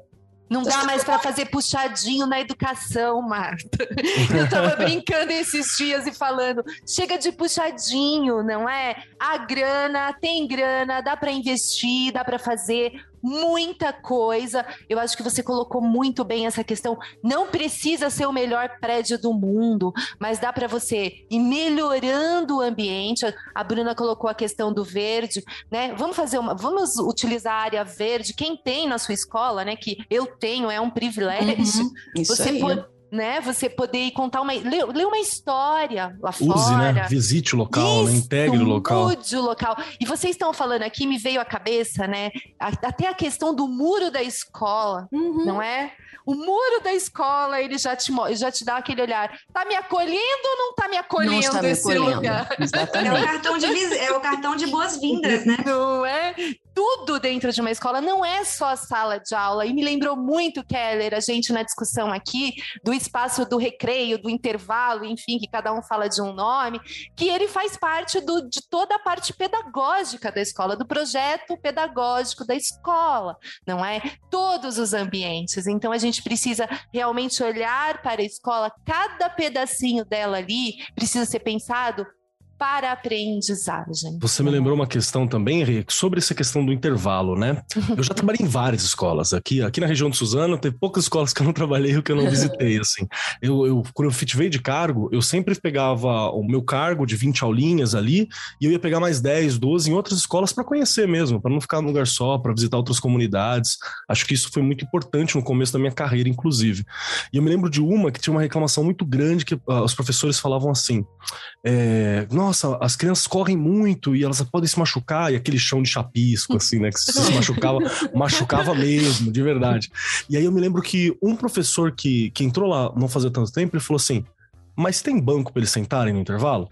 Não dá mais para fazer puxadinho na educação, Marta. Eu estava brincando esses dias e falando, chega de puxadinho, não é? A grana, tem grana, dá para investir, dá para fazer muita coisa. Eu acho que você colocou muito bem essa questão. Não precisa ser o melhor prédio do mundo, mas dá para você ir melhorando o ambiente. A Bruna colocou a questão do verde, né? Vamos fazer uma, vamos utilizar a área verde. Quem tem na sua escola, né? Que eu tenho, é um privilégio. Uhum, você pode né? Você poder ir contar uma. Ler, ler uma história lá Use, né? fora. né? Visite o local, né? Integre o local. Mude o local. E vocês estão falando aqui, me veio à cabeça, né? Até a questão do muro da escola, uhum. não é? O muro da escola, ele já te, já te dá aquele olhar. Tá me acolhendo ou não tá me acolhendo não está me esse acolhendo. lugar? Exatamente. É o cartão de, é o cartão de boas-vindas, né? Não é? Tudo dentro de uma escola, não é só a sala de aula. E me lembrou muito, Keller, a gente na discussão aqui, do espaço do recreio, do intervalo, enfim, que cada um fala de um nome, que ele faz parte do, de toda a parte pedagógica da escola, do projeto pedagógico da escola, não é? Todos os ambientes. Então a gente precisa realmente olhar para a escola, cada pedacinho dela ali precisa ser pensado para a aprendizagem. Você me lembrou uma questão também, Henrique, sobre essa questão do intervalo, né? Eu já trabalhei em várias escolas aqui, aqui na região de Suzano, teve poucas escolas que eu não trabalhei ou que eu não visitei, assim. Eu, eu quando eu fitivei de cargo, eu sempre pegava o meu cargo de 20 aulinhas ali e eu ia pegar mais 10, 12 em outras escolas para conhecer mesmo, para não ficar num lugar só, para visitar outras comunidades. Acho que isso foi muito importante no começo da minha carreira, inclusive. E eu me lembro de uma que tinha uma reclamação muito grande que uh, os professores falavam assim: é, nossa, as crianças correm muito e elas podem se machucar, e aquele chão de chapisco, assim, né? Que se, se machucava, machucava mesmo, de verdade. E aí eu me lembro que um professor que, que entrou lá não fazia tanto tempo, ele falou assim: Mas tem banco para eles sentarem no intervalo?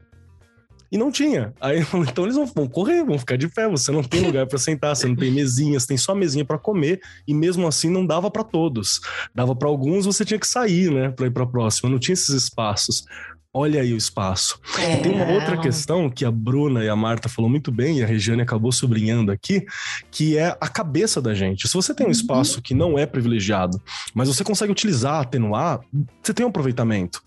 E não tinha. Aí, então eles vão, correr, vão ficar de pé. Você não tem lugar para sentar, você não tem mesinhas, tem só mesinha para comer. E mesmo assim não dava para todos. Dava para alguns, você tinha que sair, né, para ir para próxima. Não tinha esses espaços olha aí o espaço. É. E tem uma outra questão que a Bruna e a Marta falou muito bem, e a Regiane acabou sublinhando aqui, que é a cabeça da gente. Se você tem um uhum. espaço que não é privilegiado, mas você consegue utilizar, atenuar, você tem um aproveitamento.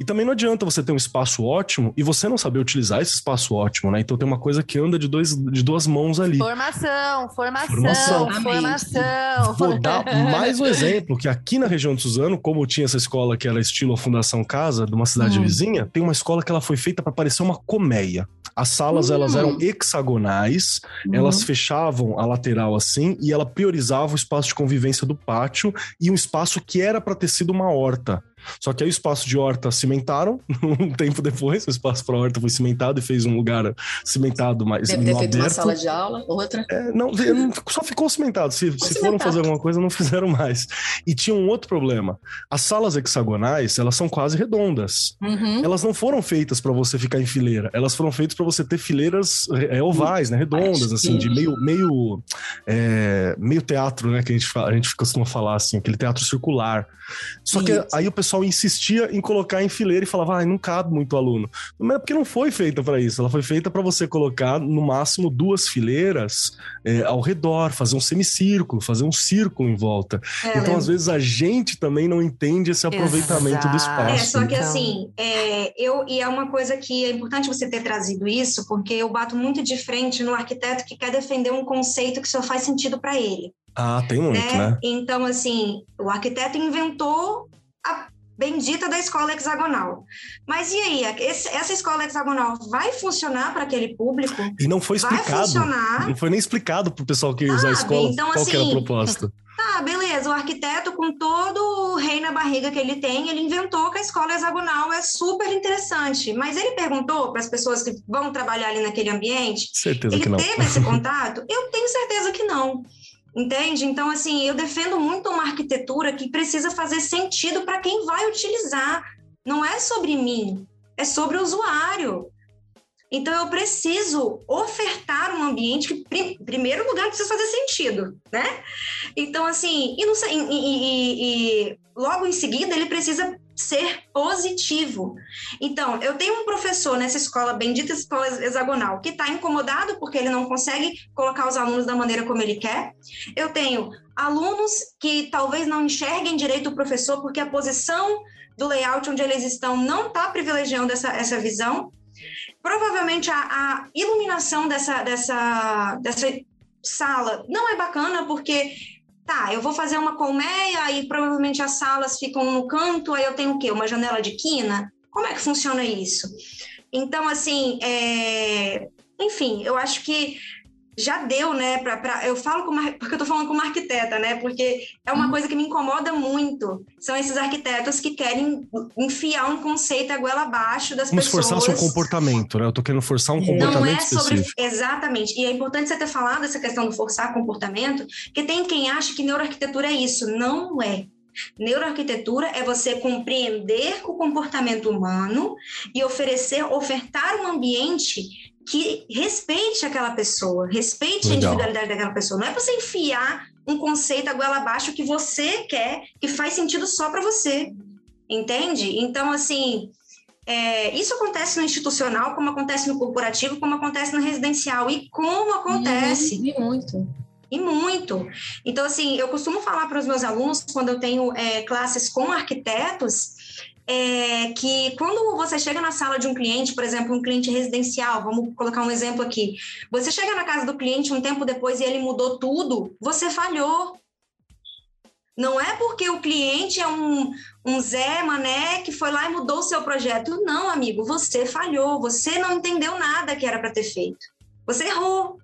E também não adianta você ter um espaço ótimo e você não saber utilizar esse espaço ótimo, né? Então tem uma coisa que anda de, dois, de duas mãos ali. Formação, formação, formação. formação. Vou dar mais um exemplo, que aqui na região de Suzano, como tinha essa escola que era estilo a Fundação Casa, de uma cidade uhum. vizinha, tem uma escola que ela foi feita para parecer uma colmeia. As salas, elas Hum. eram hexagonais, elas fechavam a lateral assim e ela priorizava o espaço de convivência do pátio e um espaço que era para ter sido uma horta. Só que aí o espaço de horta cimentaram, um tempo depois, o espaço para horta foi cimentado e fez um lugar cimentado mais Deve ter feito uma sala de aula, outra. É, não, não, só ficou cimentado. Se, se foram cimentado. fazer alguma coisa, não fizeram mais. E tinha um outro problema. As salas hexagonais, elas são quase redondas. Uhum. Elas não foram feitas para você ficar em fileira. Elas foram feitas para você ter fileiras é, ovais, né, redondas, assim, de meio meio é, meio teatro, né, que a gente a gente costuma falar assim, aquele teatro circular. Só que aí o pessoal insistia em colocar em fileira e falava, ah, não cabe muito aluno. Mas é porque não foi feita para isso. Ela foi feita para você colocar no máximo duas fileiras é, ao redor, fazer um semicírculo, fazer um círculo em volta. É, então, né? às vezes, a gente também não entende esse aproveitamento do Exato. É, espaço. só que Então- assim, é, eu, e é uma coisa que é importante você ter trazido isso, porque eu bato muito de frente no arquiteto que quer defender um conceito que só faz sentido para ele. Ah, tem muito, né? né? Então, assim, o arquiteto inventou a bendita da escola hexagonal. Mas e aí, esse- essa escola hexagonal vai funcionar para aquele público? E não foi Vai explicado. funcionar? Não foi nem explicado pro pessoal que ia usar a Sabe? escola Então, qual que era a assim, proposta. Tá, beleza. O arquiteto, com todo o rei na barriga que ele tem, ele inventou que a escola hexagonal é super interessante. Mas ele perguntou para as pessoas que vão trabalhar ali naquele ambiente Certeza ele que não. teve esse contato? Eu tenho certeza que não. Entende? Então, assim, eu defendo muito uma arquitetura que precisa fazer sentido para quem vai utilizar. Não é sobre mim, é sobre o usuário. Então, eu preciso ofertar um ambiente que, em primeiro lugar, precisa fazer sentido, né? Então, assim, e, não e- e- e logo em seguida, ele precisa ser positivo. Então, eu tenho um professor nessa escola, bendita escola hexagonal, que está incomodado porque ele não consegue colocar os alunos da maneira como ele quer. Eu tenho alunos que talvez não enxerguem direito o professor porque a posição do layout onde eles estão não está privilegiando essa, essa visão. Provavelmente a, a iluminação dessa, dessa, dessa sala não é bacana porque Tá, eu vou fazer uma colmeia, aí provavelmente as salas ficam no canto, aí eu tenho o quê? Uma janela de quina? Como é que funciona isso? Então, assim, é... enfim, eu acho que já deu, né? Pra, pra... Eu falo como... porque eu tô falando como arquiteta, né? Porque é uma coisa que me incomoda muito. São esses arquitetos que querem enfiar um conceito a goela abaixo das Como se pessoas. forçasse um comportamento, né? Eu tô querendo forçar um comportamento Não é sobre. específico. Exatamente. E é importante você ter falado essa questão do forçar comportamento, porque tem quem acha que neuroarquitetura é isso. Não é. Neuroarquitetura é você compreender o comportamento humano e oferecer, ofertar um ambiente que respeite aquela pessoa, respeite a Legal. individualidade daquela pessoa. Não é você enfiar um conceito a goela abaixo que você quer, que faz sentido só para você. Entende? Então, assim, é, isso acontece no institucional, como acontece no corporativo, como acontece no residencial. E como acontece? Uhum, e muito. E muito. Então, assim, eu costumo falar para os meus alunos, quando eu tenho é, classes com arquitetos, é, que quando você chega na sala de um cliente, por exemplo, um cliente residencial, vamos colocar um exemplo aqui, você chega na casa do cliente um tempo depois e ele mudou tudo, você falhou. Não é porque o cliente é um, um Zé Mané que foi lá e mudou o seu projeto. Não, amigo, você falhou, você não entendeu nada que era para ter feito. Você errou.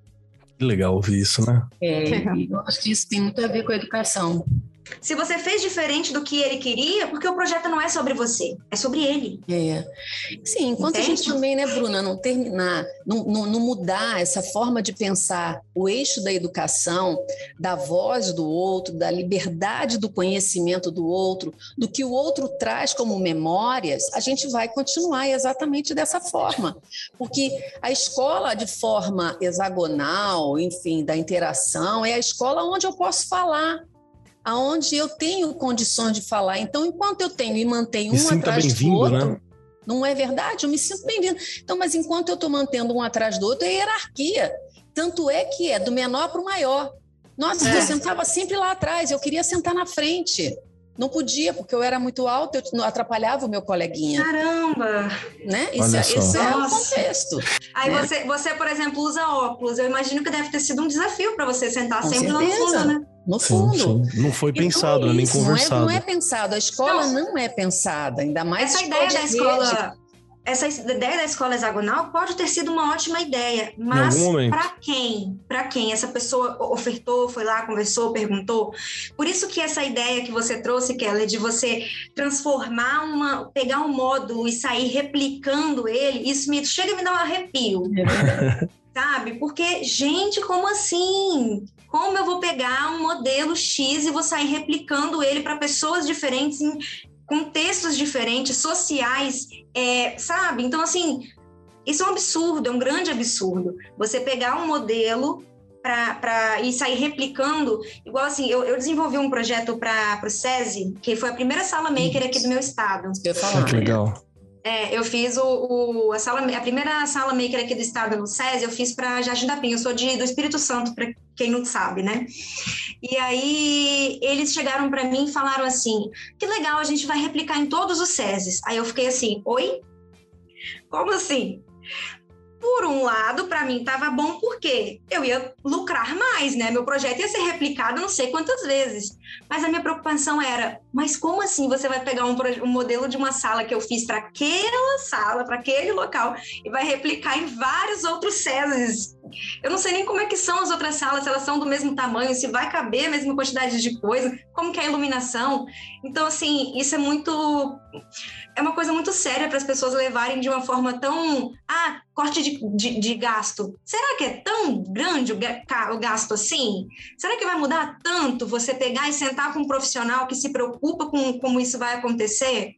Que legal ouvir isso, né? É, eu acho que isso tem muito a ver com a educação. Se você fez diferente do que ele queria, porque o projeto não é sobre você, é sobre ele. É. Sim, enquanto a gente Entende? também, né, Bruna, não terminar, não, não, não mudar essa forma de pensar o eixo da educação, da voz do outro, da liberdade do conhecimento do outro, do que o outro traz como memórias, a gente vai continuar exatamente dessa forma. Porque a escola, de forma hexagonal, enfim, da interação, é a escola onde eu posso falar. Aonde eu tenho condições de falar. Então, enquanto eu tenho e mantenho um atrás do bem-vindo, outro, né? não é verdade? Eu me sinto bem-vindo. Então, mas enquanto eu estou mantendo um atrás do outro, é hierarquia. Tanto é que é do menor para o maior. Nossa, É. eu sentava sempre lá atrás, eu queria sentar na frente. Não podia, porque eu era muito alta, eu não- atrapalhava o meu coleguinha, Caramba! né? Isso, é- esse é o contexto. Aí né? você, você, por exemplo, usa óculos. Eu imagino que deve ter sido um desafio para você sentar Com sempre lá no certeza. fundo, né? No Sim, fundo. sim. Não foi Então, pensado, né? nem isso, não é- conversado. Não é, pensado. A escola Não. não, é pensada, ainda mais Essa ideia de da rede. escola, essa ideia da escola hexagonal pode ter sido uma ótima ideia, mas para quem? Para quem? Essa pessoa ofertou, foi lá, conversou, perguntou. Por isso que essa ideia que você trouxe, Keller, de você transformar uma, pegar um módulo e sair replicando ele, isso me chega a me dar um arrepio. É sabe? Porque, gente, como assim? Como eu vou pegar um modelo X e vou sair replicando ele para pessoas diferentes em contextos diferentes, sociais, é, sabe? Então, assim, isso é um absurdo, é um grande absurdo. Você pegar um modelo para e sair replicando, igual assim, eu, eu desenvolvi um projeto para o SESI, que foi a primeira sala maker aqui do meu estado. Eu falar. Que legal. É, eu fiz o, o, a, sala, a primeira sala maker aqui do estado no SESI, eu fiz para Jardim da Penha. Eu sou de, do Espírito Santo, para quem não sabe, né? E aí eles chegaram para mim e falaram assim: que legal, a gente vai replicar em todos os SESIs. Aí eu fiquei assim: oi? Como assim? Por um lado, para mim estava bom porque eu ia lucrar mais, né? Meu projeto ia ser replicado não sei quantas vezes. Mas a minha preocupação era: mas como assim você vai pegar um, um modelo de uma sala que eu fiz para aquela sala, para aquele local, e vai replicar em vários outros SESIs? Eu não sei nem como é que são as outras salas, se elas são do mesmo tamanho, se vai caber a mesma quantidade de coisa, como que é a iluminação. Então, assim, isso é muito é uma coisa muito séria para as pessoas levarem de uma forma tão. Ah, corte de, de, de, gasto. Será que é tão grande o, gasto assim? Será que vai mudar tanto você pegar e sentar com um profissional que se preocupa com como isso vai acontecer?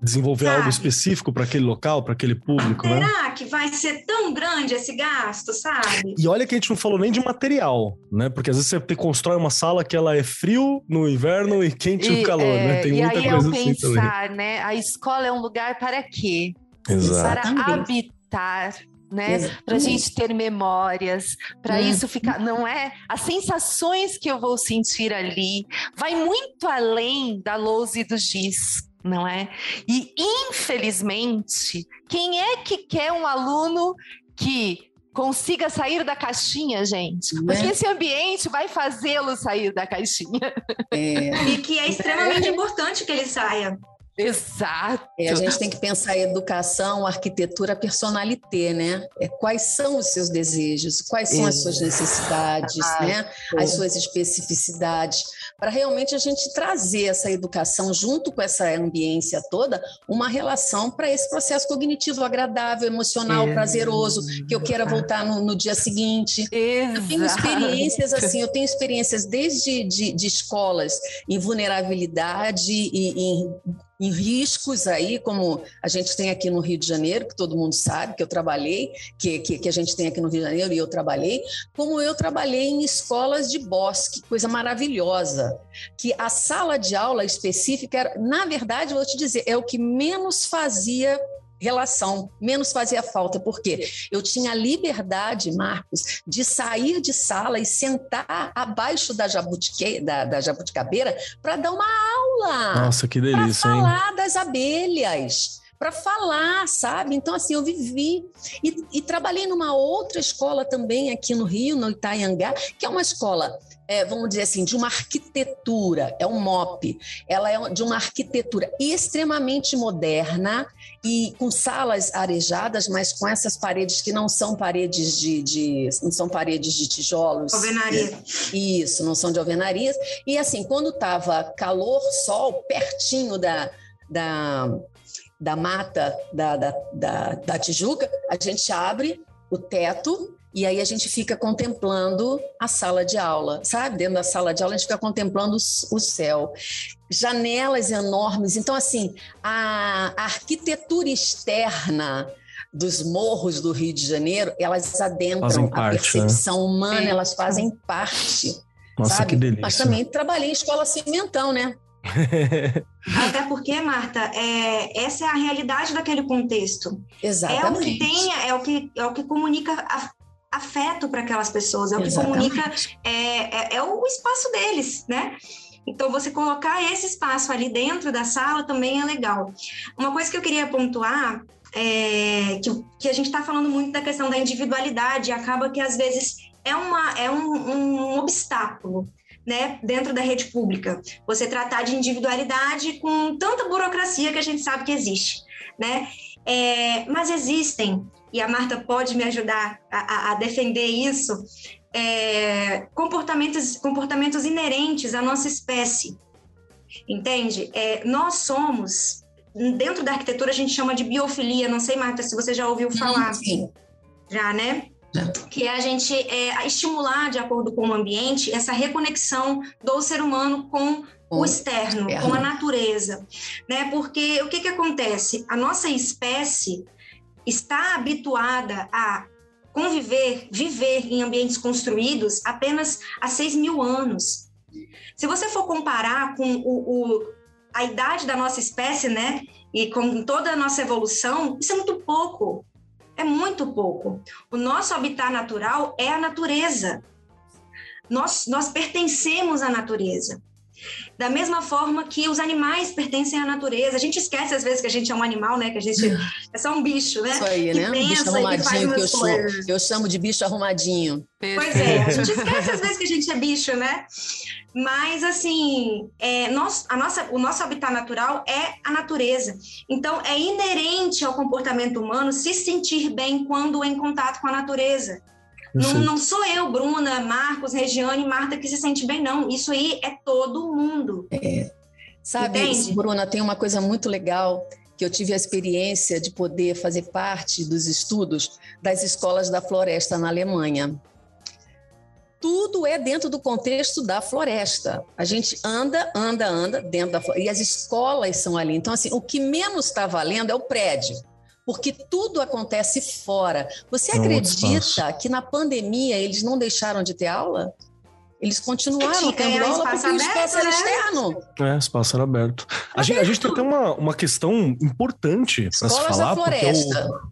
desenvolver sabe? algo específico para aquele local, para aquele público, Será né? Será que vai ser tão grande esse gasto, sabe? E olha que a gente não falou nem de material, né? Porque às vezes você constrói uma sala que ela é frio no inverno e quente e, no calor, né? é, né? Tem e muita aí coisa assim pensar, também. né? A escola é um lugar para quê? Exato. Para habitar né? Para a gente ter memórias, para hum. isso ficar, não é? As sensações que eu vou sentir ali vai muito além da lousa e do giz não é? E, infelizmente, quem é que quer um aluno que consiga sair da caixinha, gente? Né? Porque esse ambiente vai fazê-lo sair da caixinha. É. E que é extremamente é. importante que ele saia. Exato. É, a gente tem que pensar em educação, arquitetura, personalité, né? É, quais são os seus desejos, quais são as suas necessidades, né? As suas especificidades, para realmente a gente trazer essa educação junto com essa ambiência toda, uma relação para esse processo cognitivo agradável, emocional, Exato. prazeroso, que eu queira voltar no, no dia seguinte. Exato. Eu tenho experiências assim, eu tenho experiências desde de, de escolas em vulnerabilidade e em em riscos aí, como a gente tem aqui no Rio de Janeiro, que todo mundo sabe que eu trabalhei, que, que, que, a gente tem aqui no Rio de Janeiro e eu trabalhei, como eu trabalhei em escolas de bosque, coisa maravilhosa, que a sala de aula específica, era, na verdade, vou te dizer, é o que menos fazia relação, menos fazia falta, porque eu tinha liberdade, Marcos, de sair de sala e sentar abaixo da, jabutique, da, da jabuticabeira para dar uma aula. Nossa, que delícia, Para falar das abelhas para falar, sabe? Então, assim, eu vivi. E, e, trabalhei numa outra escola também aqui no Rio, no Itaiangá, que é uma escola é, vamos dizer assim, de uma arquitetura, é um MOP, ela é de uma arquitetura extremamente moderna e com salas arejadas, mas com essas paredes que não são paredes de, de não são paredes de tijolos. Alvenaria. Isso, não são de alvenarias. E assim, quando estava calor, sol, pertinho da, da, da mata da, da, da, da Tijuca, a gente abre o teto e aí a gente fica contemplando a sala de aula, sabe? Dentro da sala de aula a gente fica contemplando o céu. Janelas enormes. Então, assim, a arquitetura externa dos morros do Rio de Janeiro, elas adentram parte, a né? percepção né? humana, é. elas fazem parte. Nossa, sabe? que delícia. Mas também trabalhei em escola cimentão, né? Até porque, Marta, é, essa é a realidade daquele contexto. Exatamente. É o que tem, é o que, é o que comunica a, afeto para aquelas pessoas, é o que Exatamente. comunica, é, é, é, o espaço deles, né? Então, você colocar esse espaço ali dentro da sala também é legal. Uma coisa que eu queria pontuar é que, que a gente está falando muito da questão da individualidade, acaba que às vezes é, uma, é um, um obstáculo né, dentro da rede pública. Você tratar de individualidade com tanta burocracia que a gente sabe que existe, né? É, mas existem, e a Marta pode me ajudar a, a defender isso, é, comportamentos, comportamentos inerentes à nossa espécie. Entende? É, nós somos, dentro da arquitetura a gente chama de biofilia, não sei, Marta, se você já ouviu falar. Sim. Já, né? Que é a gente é, estimular, de acordo com o ambiente, essa reconexão do ser humano com o externo, com a natureza, né? Porque o que que acontece? A nossa espécie está habituada a conviver, viver em ambientes construídos apenas há 6 mil anos. Se você for comparar com o, o, a idade da nossa espécie, né, e com toda a nossa evolução, isso é muito pouco. É muito pouco. O nosso habitat natural é a natureza. Nós, nós pertencemos à natureza. Da mesma forma que os animais pertencem à natureza. A gente esquece às vezes que a gente é um animal, né? Que a gente é só um bicho, né? Isso aí, que né? Pensa, bicho arrumadinho que eu chamo, eu chamo de bicho arrumadinho. Pois é, a gente esquece às vezes que a gente é bicho, né? Mas assim, é, nós, a nossa, o nosso habitat natural é a natureza. Então, é inerente ao comportamento humano se sentir bem quando em contato com a natureza. Não, não, sou eu, Bruna, Marcos, Regiane, Marta, que se sente bem, não. Isso aí é todo mundo. É. Sabe, Entende? Bruna, tem uma coisa muito legal que eu tive a experiência de poder fazer parte dos estudos das escolas da floresta na Alemanha. Tudo é dentro do contexto da floresta. A gente anda, anda, anda dentro da floresta. E as escolas são ali. Então, assim, o que menos está valendo é o prédio porque tudo acontece fora. Você não acredita que na pandemia eles não deixaram de ter aula? Eles continuaram tendo é, aula porque o espaço era né? externo. É, espaço era aberto. A gente, a gente, tem até uma, uma questão importante para se falar, porque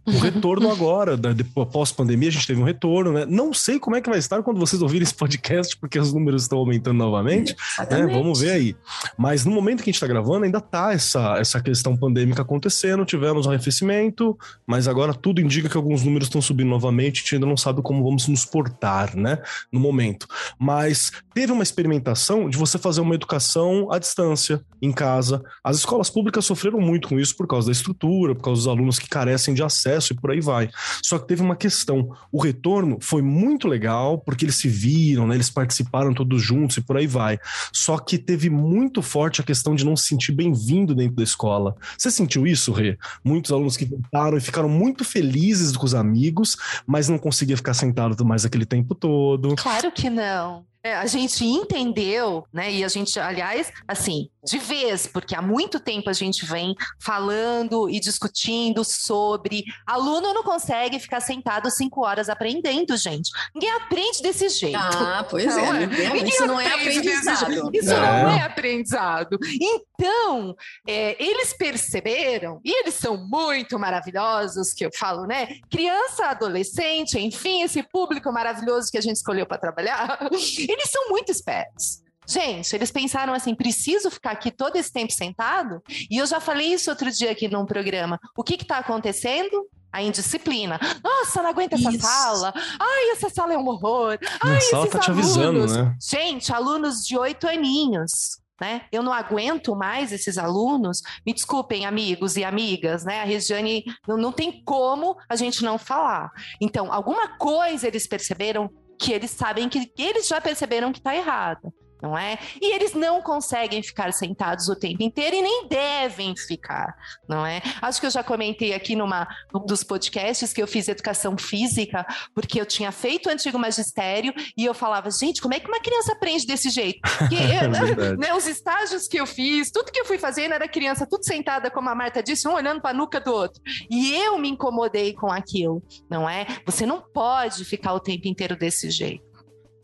o, o, retorno agora, da, pós-pandemia, a gente teve um retorno, né? Não sei como é que vai estar quando vocês ouvirem esse podcast, porque os números estão aumentando novamente. Né? Vamos ver aí. Mas no momento que a gente está gravando, ainda está essa, essa questão pandêmica acontecendo, tivemos um arrefecimento, mas agora tudo indica que alguns números estão subindo novamente, a gente ainda não sabe como vamos nos portar, né? No momento. Mas mas teve uma experimentação de você fazer uma educação à distância, em casa. As escolas públicas sofreram muito com isso por causa da estrutura, por causa dos alunos que carecem de acesso e por aí vai. Só que teve uma questão: o retorno foi muito legal, porque eles se viram, né, eles participaram todos juntos e por aí vai. Só que teve muito forte a questão de não se sentir bem-vindo dentro da escola. Você sentiu isso, Rê? Muitos alunos que voltaram e ficaram muito felizes com os amigos, mas não conseguia ficar sentado mais aquele tempo todo. Claro que não. É, a gente entendeu, né? E a gente, aliás, assim, de vez, porque há muito tempo a gente vem falando e discutindo sobre aluno não consegue ficar sentado cinco horas aprendendo, gente. Ninguém aprende desse jeito. Ah, pois não é. é. Isso não é aprendizado. Isso é. não é aprendizado. Então, é, eles perceberam, e eles são muito maravilhosos, que eu falo, né? Criança, adolescente, enfim, esse público maravilhoso que a gente escolheu para trabalhar eles são muito espertos. Gente, eles pensaram assim: preciso ficar aqui todo esse tempo sentado? E eu já falei isso outro dia aqui num programa. O que está acontecendo? A indisciplina. Nossa, não aguento essa sala. Ai, essa sala é um horror. Ai, esses tá te alunos. avisando, né? Gente, alunos de oito aninhos. Né? Eu não aguento mais esses alunos. Me desculpem, amigos e amigas, né? A Regiane não, não tem como a gente não falar. Então, alguma coisa eles perceberam que eles sabem que, eles já perceberam que está errado não é? E eles não conseguem ficar sentados o tempo inteiro e nem devem ficar, não é? Acho que eu já comentei aqui numa num dos podcasts que eu fiz educação física, porque eu tinha feito o antigo magistério e eu falava, gente, como é que uma criança aprende desse jeito? Porque eu, é né, os estágios que eu fiz, tudo que eu fui fazendo era criança tudo sentada, como a Marta disse, um olhando para a nuca do outro. E eu me incomodei com aquilo, não é? Você não pode ficar o tempo inteiro desse jeito.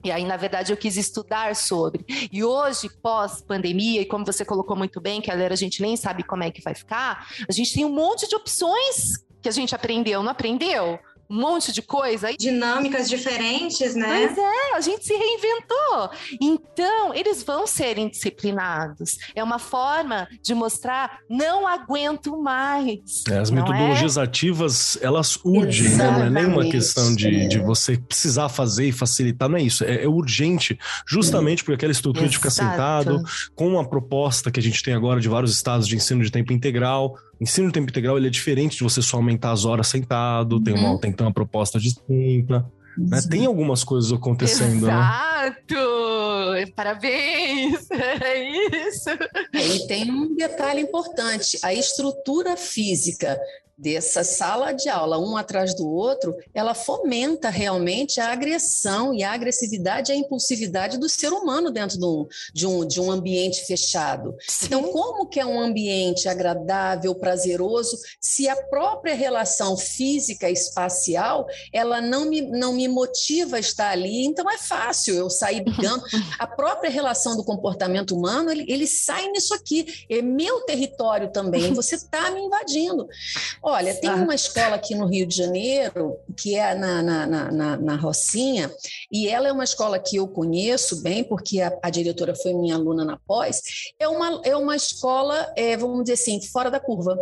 E aí, na verdade, eu quis estudar sobre. E hoje, pós-pandemia, e como você colocou muito bem, que a gente nem sabe como é que vai ficar, a gente tem um monte de opções que a gente aprendeu, não aprendeu? Um monte de coisa. Dinâmicas diferentes, né? Pois é, a gente se reinventou. Então, eles vão ser indisciplinados. É uma forma de mostrar, não aguento mais. É, as metodologias é? ativas, elas urgem, né? Não é nenhuma questão de, de você precisar fazer e facilitar, não é isso. É, é urgente, justamente porque aquela estrutura Exato. de ficar sentado, com uma proposta que a gente tem agora de vários estados de ensino de tempo integral, ensino de tempo integral ele é diferente de você só aumentar as horas sentado, uhum. tem, uma, tem que ter uma proposta distinta. Né? Tem algumas coisas acontecendo. Né? Exato! Né? Parabéns! É isso! E tem um detalhe importante: a estrutura física dessa sala de aula, um atrás do outro, ela fomenta realmente a agressão e a agressividade e a impulsividade do ser humano dentro do, de, um, de um ambiente fechado. Sim. Então, como que é um ambiente agradável, prazeroso, se a própria relação física espacial, ela não me, não me motiva a estar ali, então é fácil eu sair brigando. a própria relação do comportamento humano, ele, ele sai nisso aqui, é meu território também, você está me invadindo. Olha, tem uma escola aqui no Rio de Janeiro, que é na, na, na, na Rocinha, e ela é uma escola que eu conheço bem, porque a, a diretora foi minha aluna na pós. É uma, é uma escola, é, vamos dizer assim, fora da curva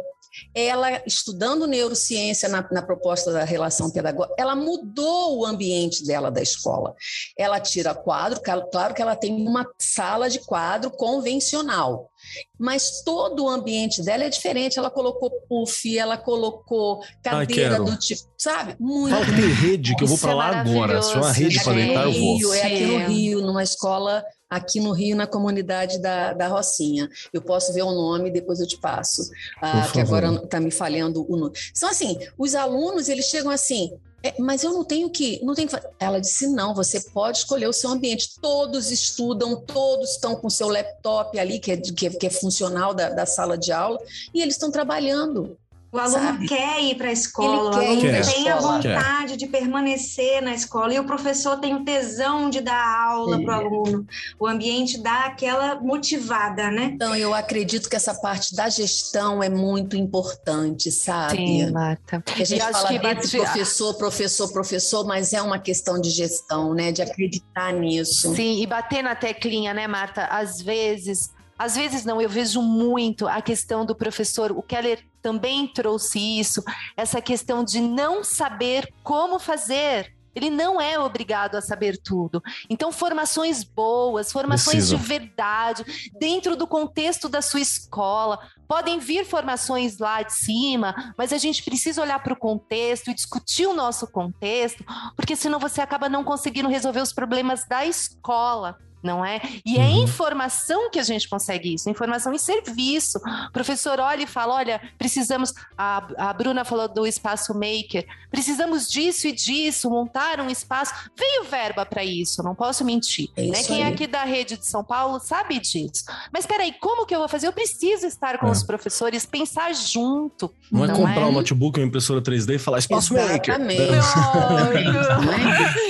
ela estudando neurociência na, na, proposta da relação pedagógica, ela mudou o ambiente dela da escola. Ela tira quadro, claro que ela tem uma sala de quadro convencional, mas todo o ambiente dela é diferente. Ela colocou puff, ela colocou cadeira Ai, do tipo, sabe? Muito. Fala tem rede, que eu vou para lá agora. Se uma rede para deitar, eu vou. É aqui no Rio, numa escola aqui no Rio, na comunidade da, da Rocinha. Eu posso ver o nome, depois eu te passo, ah, que agora está me falhando o nome. Então, assim, os alunos, eles chegam assim, é, mas eu não tenho que, não tenho que Ela disse não, você pode escolher o seu ambiente. Todos estudam, todos estão com seu laptop ali que é, que é, que é funcional da, da sala de aula e eles estão trabalhando. O aluno sabe? quer ir para a escola, o aluno quer. tem a vontade quer. de permanecer na escola e o professor tem o tesão de dar aula para o aluno. O ambiente dá aquela motivada, né? Então, eu acredito que essa parte da gestão é muito importante, sabe? Sim, Marta. a gente fala que bate... professor, professor, professor, mas é uma questão de gestão, né? De acreditar nisso. Sim, e bater na teclinha, né, Marta? Às vezes às vezes não, eu vejo muito a questão do professor, o Keller também trouxe isso, essa questão de não saber como fazer. Ele não é obrigado a saber tudo. Então, formações boas, formações Precisa. de verdade, dentro do contexto da sua escola. Podem vir formações lá de cima, mas a gente precisa olhar para o contexto e discutir o nosso contexto, porque senão você acaba não conseguindo resolver os problemas da escola não é? E é uhum. informação que a gente consegue isso, informação em serviço. O professor olha e fala: olha, precisamos. A, a Bruna falou do espaço maker, precisamos disso e disso, montar um espaço. Veio verba para isso, não posso mentir. É né? Quem é aqui da rede de São Paulo sabe disso. Mas peraí, como que eu vou fazer? Eu preciso estar com é. os professores, pensar junto. Não, é não é comprar é? um notebook, uma impressora 3D e falar espaço Exatamente. maker.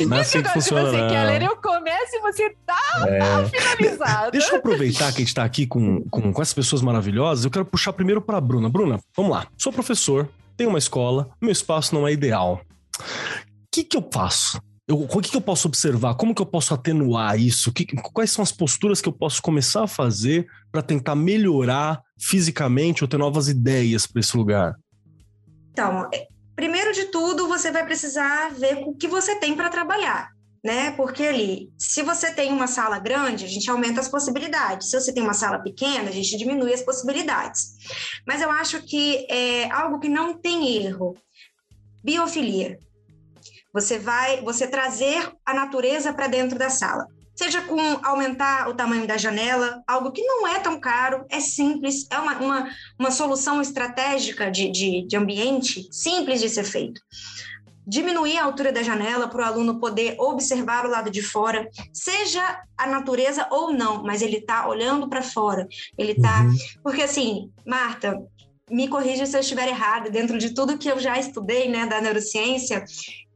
Não, não é assim que funciona. Você quer ler, eu começo e você tá é... Deixa eu aproveitar que a gente está aqui com, com, com essas pessoas maravilhosas. Eu quero puxar primeiro para a Bruna. Bruna, vamos lá. Sou professor, tenho uma escola, meu espaço não é ideal. O que, que eu faço? Eu, o que, que eu posso observar? Como que eu posso atenuar isso? Que, quais são as posturas que eu posso começar a fazer para tentar melhorar fisicamente ou ter novas ideias para esse lugar? Então, é, primeiro de tudo, você vai precisar ver o que você tem para trabalhar né? Porque ali, se você tem uma sala grande, a gente aumenta as possibilidades. Se você tem uma sala pequena, a gente diminui as possibilidades. Mas eu acho que é algo que não tem erro. Biofilia. Você vai, você trazer a natureza para dentro da sala. Seja com aumentar o tamanho da janela, algo que não é tão caro, é simples, é uma, uma, uma solução estratégica de, de, de ambiente simples de ser feito diminuir a altura da janela para o aluno poder observar o lado de fora, seja a natureza ou não, mas ele está olhando para fora. Ele está. Uhum. Porque, assim, Marta, me corrija se eu estiver errada, dentro de tudo que eu já estudei né, da neurociência,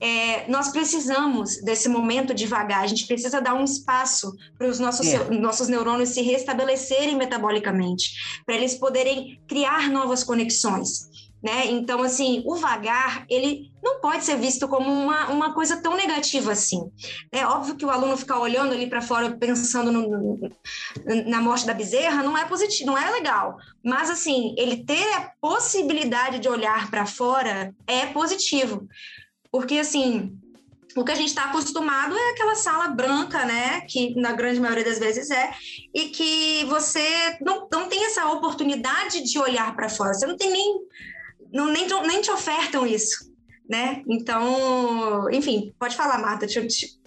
é, nós precisamos desse momento devagar, a gente precisa dar um espaço para os nossos, é. nossos neurônios se restabelecerem metabolicamente, para eles poderem criar novas conexões. Né? Então, assim, o vagar, ele não pode ser visto como uma, uma coisa tão negativa assim. É óbvio que o aluno ficar olhando ali para fora, pensando no, na morte da bezerra, não é positivo, não é legal. Mas, assim, ele ter a possibilidade de olhar para fora é positivo. Porque, assim, o que a gente está acostumado é aquela sala branca, né? Que na grande maioria das vezes é, e que você não, não tem essa oportunidade de olhar para fora. Você não tem nem, não, nem, nem te ofertam isso, né? Então, enfim, pode falar, Marta. Deixa eu te...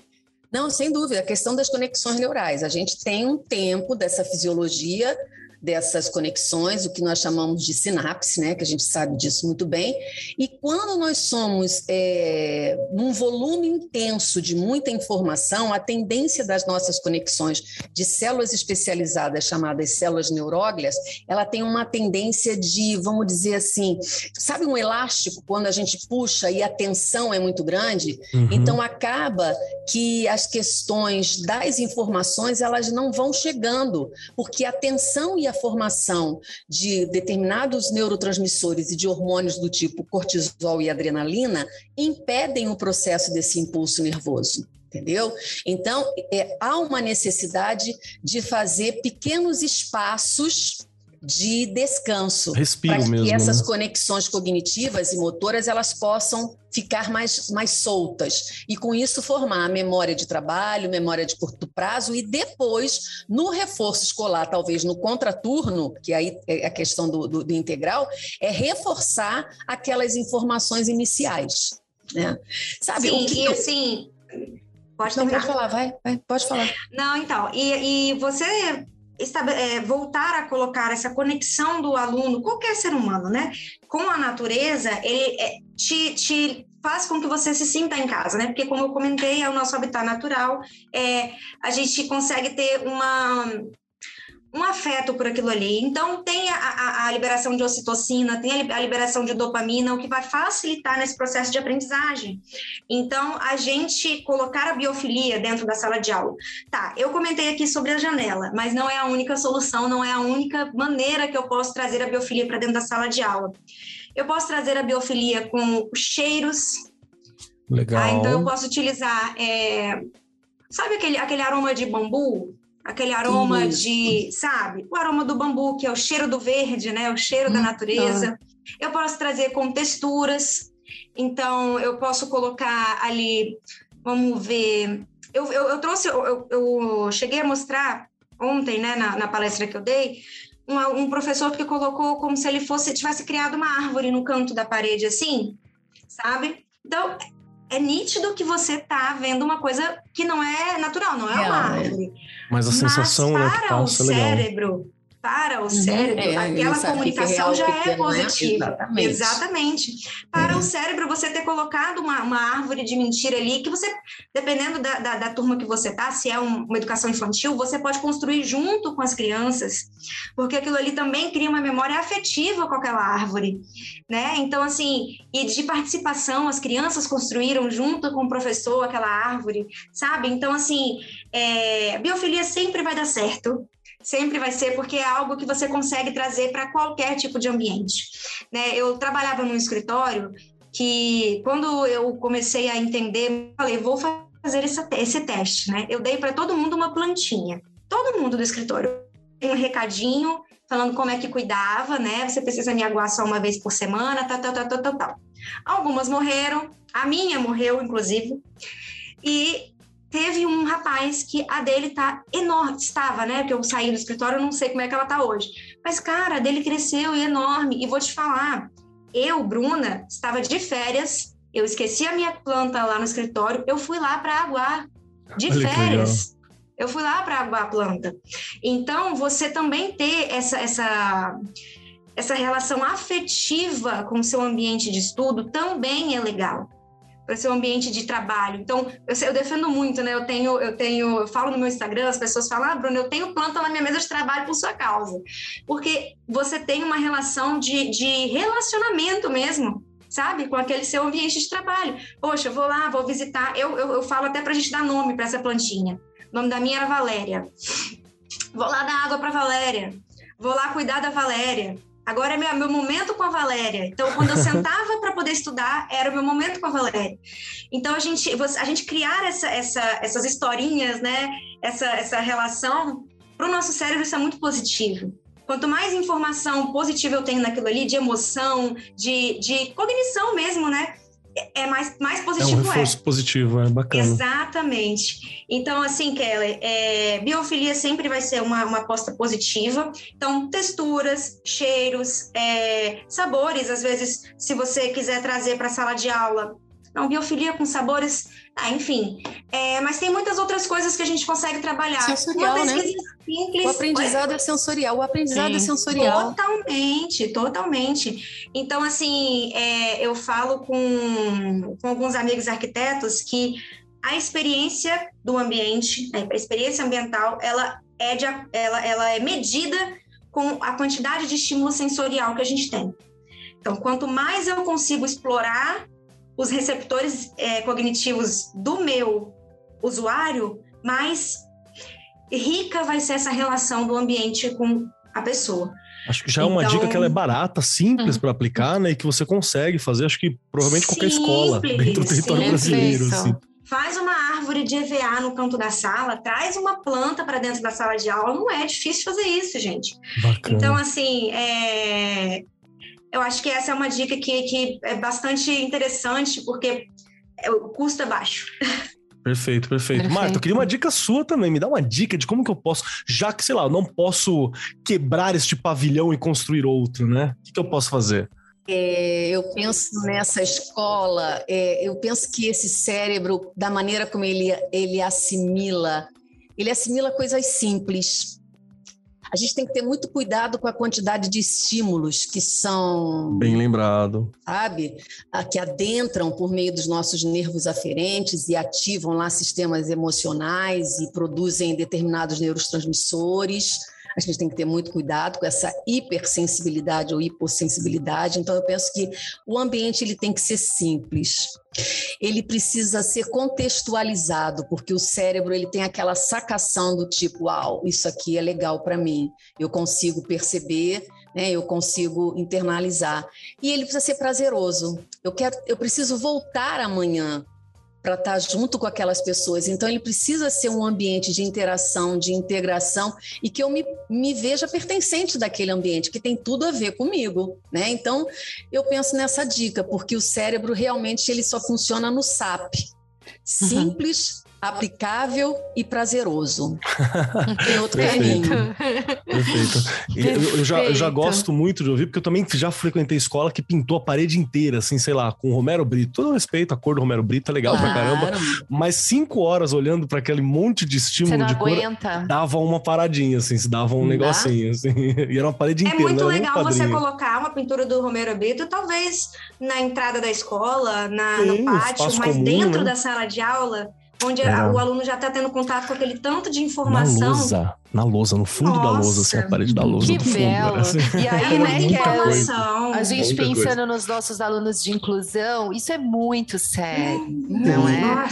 Não, sem dúvida, a questão das conexões neurais. A gente tem um tempo dessa fisiologia dessas conexões, o que nós chamamos de sinapse, né, que a gente sabe disso muito bem. E quando nós somos é, num volume intenso de muita informação, a tendência das nossas conexões de células especializadas, chamadas células neuróglias, ela tem uma tendência de, vamos dizer assim, sabe um elástico quando a gente puxa e a tensão é muito grande? Uhum. Então acaba que as questões das informações elas não vão chegando, porque a tensão e a formação de determinados neurotransmissores e de hormônios do tipo cortisol e adrenalina impedem o processo desse impulso nervoso entendeu? Então, é, há uma necessidade de fazer pequenos espaços de descanso. Respiro para mesmo. que essas né? conexões cognitivas e motoras elas possam ficar mais, mais soltas e com isso formar a memória de trabalho, memória de curto prazo e depois no reforço escolar, talvez no contraturno, que aí é a questão do, do, do integral, é reforçar aquelas informações iniciais. Né? Sabe? Sim, que... e assim. Pode, Não, pode falar, vai, vai, pode falar. Não, então, e, e você é, voltar a colocar essa conexão do aluno, qualquer ser humano, né, com a natureza, ele é, te, te faz com que você se sinta em casa, né? Porque, como eu comentei, é o nosso habitat natural, é, a gente consegue ter uma um afeto por aquilo ali. Então, tem a, a, a, liberação de ocitocina, tem a liberação de dopamina, o que vai facilitar nesse processo de aprendizagem. Então, a gente colocar a biofilia dentro da sala de aula. Tá, eu comentei aqui sobre a janela, mas não é a única solução, não é a única maneira que eu posso trazer a biofilia para dentro da sala de aula. Eu posso trazer a biofilia com cheiros. Legal. Ah, então, eu posso utilizar. É, sabe aquele, aquele aroma de bambu? Aquele aroma Isso. de, sabe? O aroma do bambu, que é o cheiro do verde, né? O cheiro hum, da natureza. Eu posso trazer com texturas. Então, eu posso colocar ali, vamos ver. Eu, eu, eu trouxe, eu, eu, cheguei a mostrar ontem, né, na, na palestra que eu dei, um, um professor que colocou como se ele fosse tivesse criado uma árvore no canto da parede, assim, sabe? Então, é nítido que você está vendo uma coisa que não é natural, não é uma é. árvore. Mas a sensação Mas para né, que passa, o cérebro, para o uhum. cérebro, é, aquela comunicação já é, é positiva. Exatamente. Exatamente. Para o cérebro, você ter colocado uma, uma árvore de mentira ali, que você, dependendo da, da, da turma que você tá, se é um, uma educação infantil, você pode construir junto com as crianças, porque aquilo ali também cria uma memória afetiva com aquela árvore, né? Então, assim, e de participação, as crianças construíram junto com o professor aquela árvore, sabe? Então, assim, é, biofilia sempre vai dar certo, sempre vai ser porque é algo que você consegue trazer para qualquer tipo de ambiente. Né? Eu trabalhava num escritório que, quando eu comecei a entender, falei, vou fazer esse, esse teste. Né? Eu dei para todo mundo uma plantinha, todo mundo do escritório. Um recadinho falando como é que cuidava, né? Você precisa me aguar só uma vez por semana, tal, tal, tal, tal, tal. Algumas morreram, a minha morreu, inclusive. E teve um rapaz que a dele tá enorme, estava, né? Que eu saí do escritório, eu não sei como é que ela tá hoje. Mas, cara, a dele cresceu e enorme. E vou te falar, eu, Bruna, estava de férias, eu esqueci a minha planta lá no escritório, eu fui lá para aguar, de Olha férias. Eu fui lá para aguar a planta. Então, você também ter essa, essa, essa relação afetiva com o seu ambiente de estudo também é legal para seu ambiente de trabalho. Então, eu, eu, defendo muito, né? Eu tenho, eu tenho, eu falo no meu Instagram, as pessoas falam, ah, Bruno, eu tenho planta na minha mesa de trabalho por sua causa. Porque você tem uma relação de, de relacionamento mesmo, sabe? Com aquele seu ambiente de trabalho. Poxa, vou lá, vou visitar. Eu, eu, eu falo até para a gente dar nome para essa plantinha. O nome da minha era Valéria. Vou lá dar água para Valéria. Vou lá cuidar da Valéria. Agora é meu, meu momento com a Valéria. Então, quando eu sentava para poder estudar, era o meu momento com a Valéria. Então, a gente, a gente criar essa, essa, essas historinhas, né? Essa, essa relação, para o nosso cérebro isso é muito positivo. Quanto mais informação positiva eu tenho naquilo ali, de emoção, de, de cognição mesmo, né? É mais, mais positivo. É um reforço é. positivo, é bacana. Exatamente. Então, assim, Kelly, é, biofilia sempre vai ser uma, uma aposta positiva. Então, texturas, cheiros, é, sabores, às vezes, se você quiser trazer para a sala de aula, não, biofilia com sabores, ah, enfim. É, mas tem muitas outras coisas que a gente consegue trabalhar. Sensorial, né? Simples, o aprendizado é sensorial, o aprendizado Sim. é sensorial. Totalmente, totalmente. Então, assim, é, eu falo com, com alguns amigos arquitetos que a experiência do ambiente, a experiência ambiental, ela é, de, ela, ela é medida com a quantidade de estímulo sensorial que a gente tem. Então, quanto mais eu consigo explorar os receptores é, cognitivos do meu usuário, mais rica vai ser essa relação do ambiente com a pessoa. Acho que já então, é uma dica que ela é então, barata, simples uhum. para aplicar, né? E que você consegue fazer, acho que provavelmente qualquer escola dentro do território brasileiro. Assim. Faz uma árvore de EVA no canto da sala, traz uma planta para dentro da sala de aula. Não é difícil fazer isso, gente. Bacana. Então, assim, é eu acho que essa é uma dica que, que é bastante interessante, porque o custo é baixo. Perfeito, perfeito. perfeito. Marta, eu queria uma dica sua também. Me dá uma dica de como que eu posso, já que, sei lá, eu não posso quebrar este pavilhão e construir outro, né? O que, que eu posso fazer? É, eu penso nessa escola, é, eu penso que esse cérebro, da maneira como ele, ele assimila, ele assimila coisas simples a gente tem que ter muito cuidado com a quantidade de estímulos que são. Bem lembrado. Sabe? Que adentram por meio dos nossos nervos aferentes e ativam lá sistemas emocionais e produzem determinados neurotransmissores a gente tem que ter muito cuidado com essa hipersensibilidade ou hipossensibilidade. Então, eu penso que o ambiente ele tem que ser simples. Ele precisa ser contextualizado, porque o cérebro ele tem aquela sacação do tipo, uau, isso aqui é legal para mim. Eu consigo perceber, né? Eu consigo internalizar. E ele precisa ser prazeroso. Eu quero, eu preciso voltar amanhã para estar tá junto com aquelas pessoas. Então, ele precisa ser um ambiente de interação, de integração e que eu me, me veja pertencente daquele ambiente, que tem tudo a ver comigo, né? Então, eu penso nessa dica, porque o cérebro realmente ele só funciona no SAP. Uhum. Aplicável e prazeroso. Não tem outro Perfeito. caminho. Perfeito. Eu, eu, já, eu já gosto muito de ouvir, porque eu também já frequentei escola que pintou a parede inteira, assim, sei lá, com Romero Brito. Todo respeito, a cor do Romero Brito é legal claro. pra caramba. Mas cinco horas olhando para aquele monte de estímulo de aguenta. cor, dava uma paradinha, assim, se dava um não negocinho, dá? assim. E era uma parede é inteira. É muito legal você colocar uma pintura do Romero Brito, talvez na entrada da escola, na, Sim, no pátio, mas comum, dentro né? da sala de aula onde Era... o aluno já está tendo contato com aquele tanto de informação. Na lousa, no fundo Nossa, da lousa, assim, a parede da lousa. Que belo! Assim. E aí, né, que a gente Muita pensando coisa. nos nossos alunos de inclusão, isso é muito sério, hum, não é?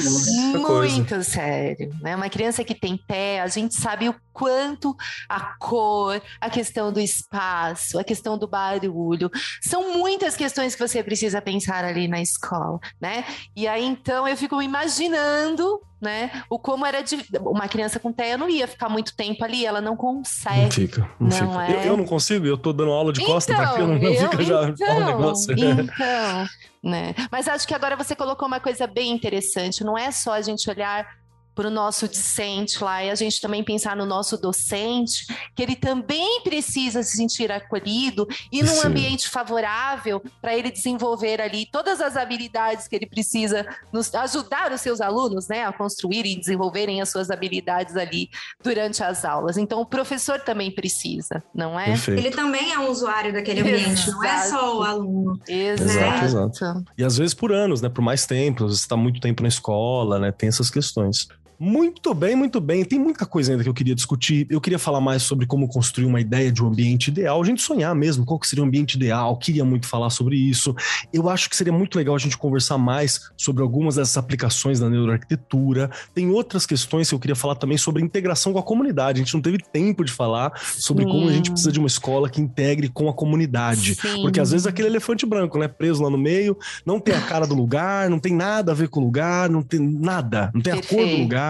Muito sério. Né? Uma criança que tem pé, a gente sabe o quanto a cor, a questão do espaço, a questão do barulho, são muitas questões que você precisa pensar ali na escola, né? E aí, então, eu fico imaginando né? O como era de uma criança com TEA não ia ficar muito tempo ali, ela não consegue. Não fica, não, não fica. É... Eu, eu, não consigo, eu tô dando aula de costa então, para aquilo, não eu, fica já então, um negócio. Então, né? Mas acho que agora você colocou uma coisa bem interessante, não é só a gente olhar para o nosso discente lá e a gente também pensar no nosso docente, que ele também precisa se sentir acolhido e num Sim. ambiente favorável para ele desenvolver ali todas as habilidades que ele precisa nos ajudar os seus alunos, né, a construir e desenvolverem as suas habilidades ali durante as aulas. Então o professor também precisa, não é? Perfeito. Ele também é um usuário daquele ambiente, exato. não é só o aluno. Exato, exato. E às vezes por anos, né, por mais tempo, você está muito tempo na escola, né, tem essas questões. Muito bem, muito bem. Tem muita coisa ainda que eu queria discutir. Eu queria falar mais sobre como construir uma ideia de um ambiente ideal, a gente sonhar mesmo qual que seria o ambiente ideal. Queria muito falar sobre isso. Eu acho que seria muito legal a gente conversar mais sobre algumas dessas aplicações da neuroarquitetura. Tem outras questões que eu queria falar também sobre integração com a comunidade. A gente não teve tempo de falar sobre Sim. como a gente precisa de uma escola que integre com a comunidade. Sim. Porque às vezes aquele elefante branco, né, preso lá no meio, não tem a cara do lugar, não tem nada a ver com o lugar, não tem nada, não tem a cor do lugar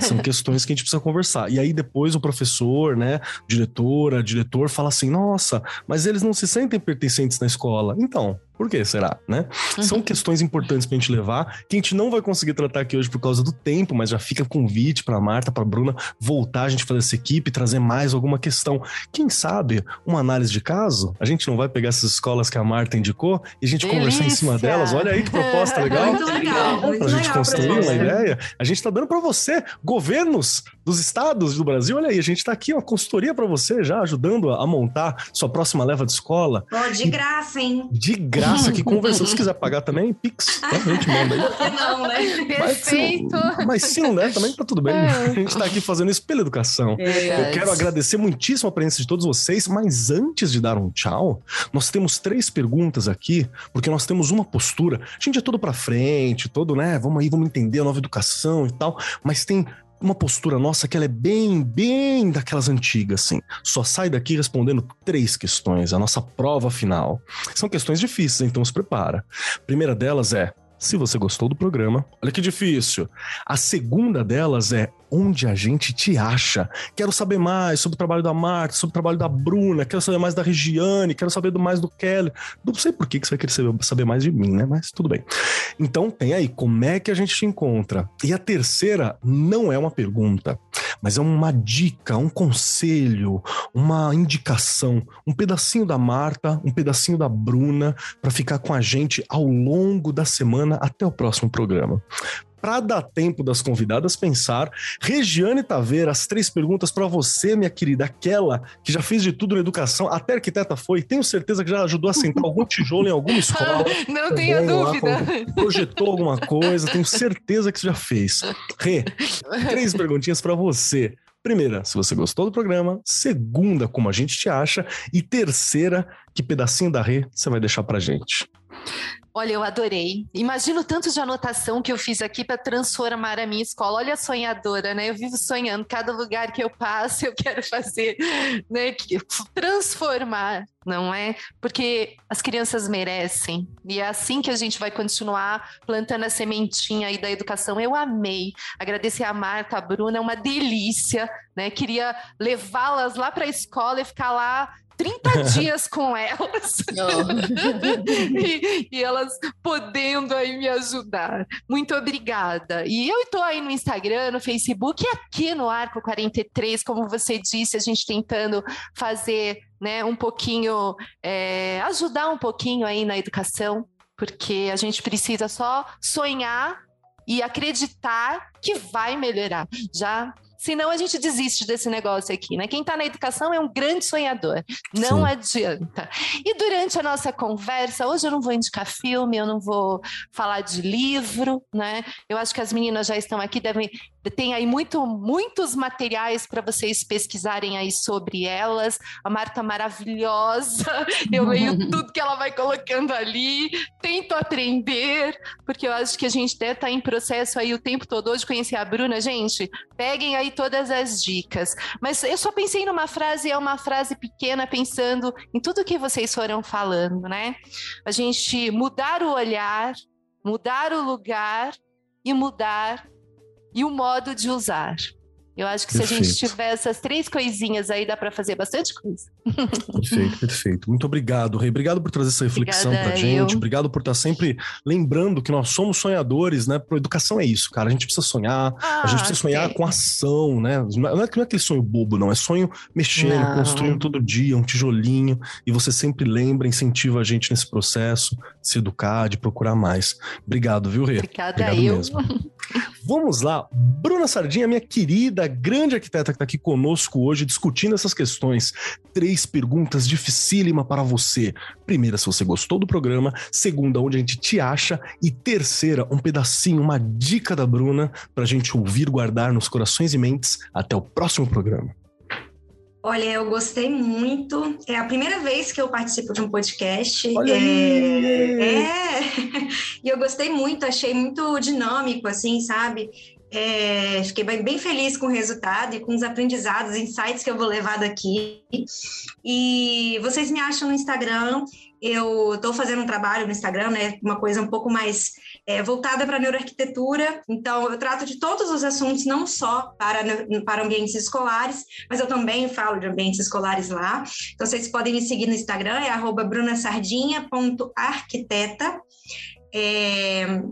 são questões que a gente precisa conversar. E aí depois o professor, né, diretora, diretor fala assim: "Nossa, mas eles não se sentem pertencentes na escola". Então, por que será, né? Uhum. São questões importantes pra gente levar, que a gente não vai conseguir tratar aqui hoje por causa do tempo, mas já fica convite para Marta, para Bruna voltar a gente fazer essa equipe, trazer mais alguma questão. Quem sabe uma análise de caso? A gente não vai pegar essas escolas que a Marta indicou e a gente Delícia. conversar em cima delas. Olha aí que proposta legal. Muito legal. Muito pra gente construir uma ideia. A gente tá dando para você, governos dos estados do Brasil, olha aí, a gente tá aqui, uma consultoria para você já ajudando a montar sua próxima leva de escola. Oh, de graça, hein? De graça graça aqui conversando. Se quiser pagar também, Pix, tá? a gente manda aí. Não, né? Perfeito. Mas, mas se não der, também tá tudo bem. É. A gente tá aqui fazendo isso pela educação. É. Eu quero agradecer muitíssimo a presença de todos vocês, mas antes de dar um tchau, nós temos três perguntas aqui, porque nós temos uma postura. A gente é todo para frente, todo, né? Vamos aí, vamos entender a nova educação e tal, mas tem uma postura nossa que ela é bem, bem daquelas antigas, assim. Só sai daqui respondendo três questões, a nossa prova final. São questões difíceis, então se prepara. A primeira delas é: se você gostou do programa, olha que difícil. A segunda delas é onde a gente te acha. Quero saber mais sobre o trabalho da Marta, sobre o trabalho da Bruna, quero saber mais da Regiane, quero saber mais do Kelly. Não sei por que você vai querer saber mais de mim, né? Mas tudo bem. Então tem aí, como é que a gente te encontra? E a terceira não é uma pergunta, mas é uma dica, um conselho, uma indicação, um pedacinho da Marta, um pedacinho da Bruna para ficar com a gente ao longo da semana até o próximo programa para dar tempo das convidadas pensar. Regiane Taveira, as três perguntas para você, minha querida, aquela que já fez de tudo na educação, até arquiteta foi, tenho certeza que já ajudou a sentar algum tijolo em alguma escola. Não tenha dúvida. Lá, projetou alguma coisa, tenho certeza que já fez. Rê, três perguntinhas para você. Primeira, se você gostou do programa. Segunda, como a gente te acha. E terceira, que pedacinho da Rê você vai deixar pra gente? Olha, eu adorei. Imagino tanto de anotação que eu fiz aqui para transformar a minha escola. Olha a sonhadora, né? Eu vivo sonhando. Cada lugar que eu passo, eu quero fazer, né? Transformar, não é? Porque as crianças merecem. E é assim que a gente vai continuar plantando a sementinha aí da educação. Eu amei. Agradecer a Marta, a Bruna, é uma delícia, né? Queria levá-las lá para a escola e ficar lá 30 dias com elas e, e, elas podendo aí me ajudar. Muito obrigada. E eu estou aí no Instagram, no Facebook e aqui no Arco 43, como você disse, a gente tentando fazer né, um pouquinho, é, ajudar um pouquinho aí na educação, porque a gente precisa só sonhar e acreditar que vai melhorar. Já Senão a gente desiste desse negócio aqui, né? Quem está na educação é um grande sonhador. Não Sim. adianta. E durante a nossa conversa, hoje eu não vou indicar filme, eu não vou falar de livro, né? Eu acho que as meninas já estão aqui, devem tem aí muito, muitos materiais para vocês pesquisarem aí sobre elas. A Marta maravilhosa, eu leio tudo que ela vai colocando ali, tento aprender, porque eu acho que a gente deve estar tá em processo aí o tempo todo. Hoje conheci a Bruna, gente, peguem aí todas as dicas. Mas eu só pensei numa frase, é uma frase pequena, pensando em tudo que vocês foram falando, né? A gente mudar o olhar, mudar o lugar e mudar e o modo de usar. Eu acho que perfeito. se a gente tiver essas três coisinhas aí, dá para fazer bastante coisa. Perfeito, perfeito. Muito obrigado, Rei. Obrigado por trazer essa reflexão para a gente. Eu. Obrigado por estar sempre lembrando que nós somos sonhadores, né? Educação é isso, cara. A gente precisa sonhar, ah, a gente precisa sonhar com ação, né? Não é, não é aquele sonho bobo, não. É sonho mexendo, não. construindo todo dia, um tijolinho. E você sempre lembra, incentiva a gente nesse processo, de se educar, de procurar mais. Obrigado, viu, Rei? Obrigada Obrigado eu. mesmo. Vamos lá, Bruna Sardinha, minha querida, grande arquiteta que está aqui conosco hoje discutindo essas questões. Três perguntas dificílimas para você. Primeira, se você gostou do programa. Segunda, onde a gente te acha. E terceira, um pedacinho, uma dica da Bruna para a gente ouvir, guardar nos corações e mentes. Até o próximo programa. Olha, eu gostei muito. É a primeira vez que eu participo de um podcast. Olha é, é... e eu gostei muito, achei muito dinâmico, assim, sabe? É, fiquei bem, bem, feliz com o resultado e com os aprendizados, insights que eu vou levar daqui. E vocês me acham no Instagram. Eu estou fazendo um trabalho no Instagram, né? Uma coisa um pouco mais é, voltada para a neuroarquitetura. Então, eu trato de todos os assuntos, não só para, para ambientes escolares, mas eu também falo de ambientes escolares lá. Então, vocês podem me seguir no Instagram, é brunasardinha.arquiteta. É,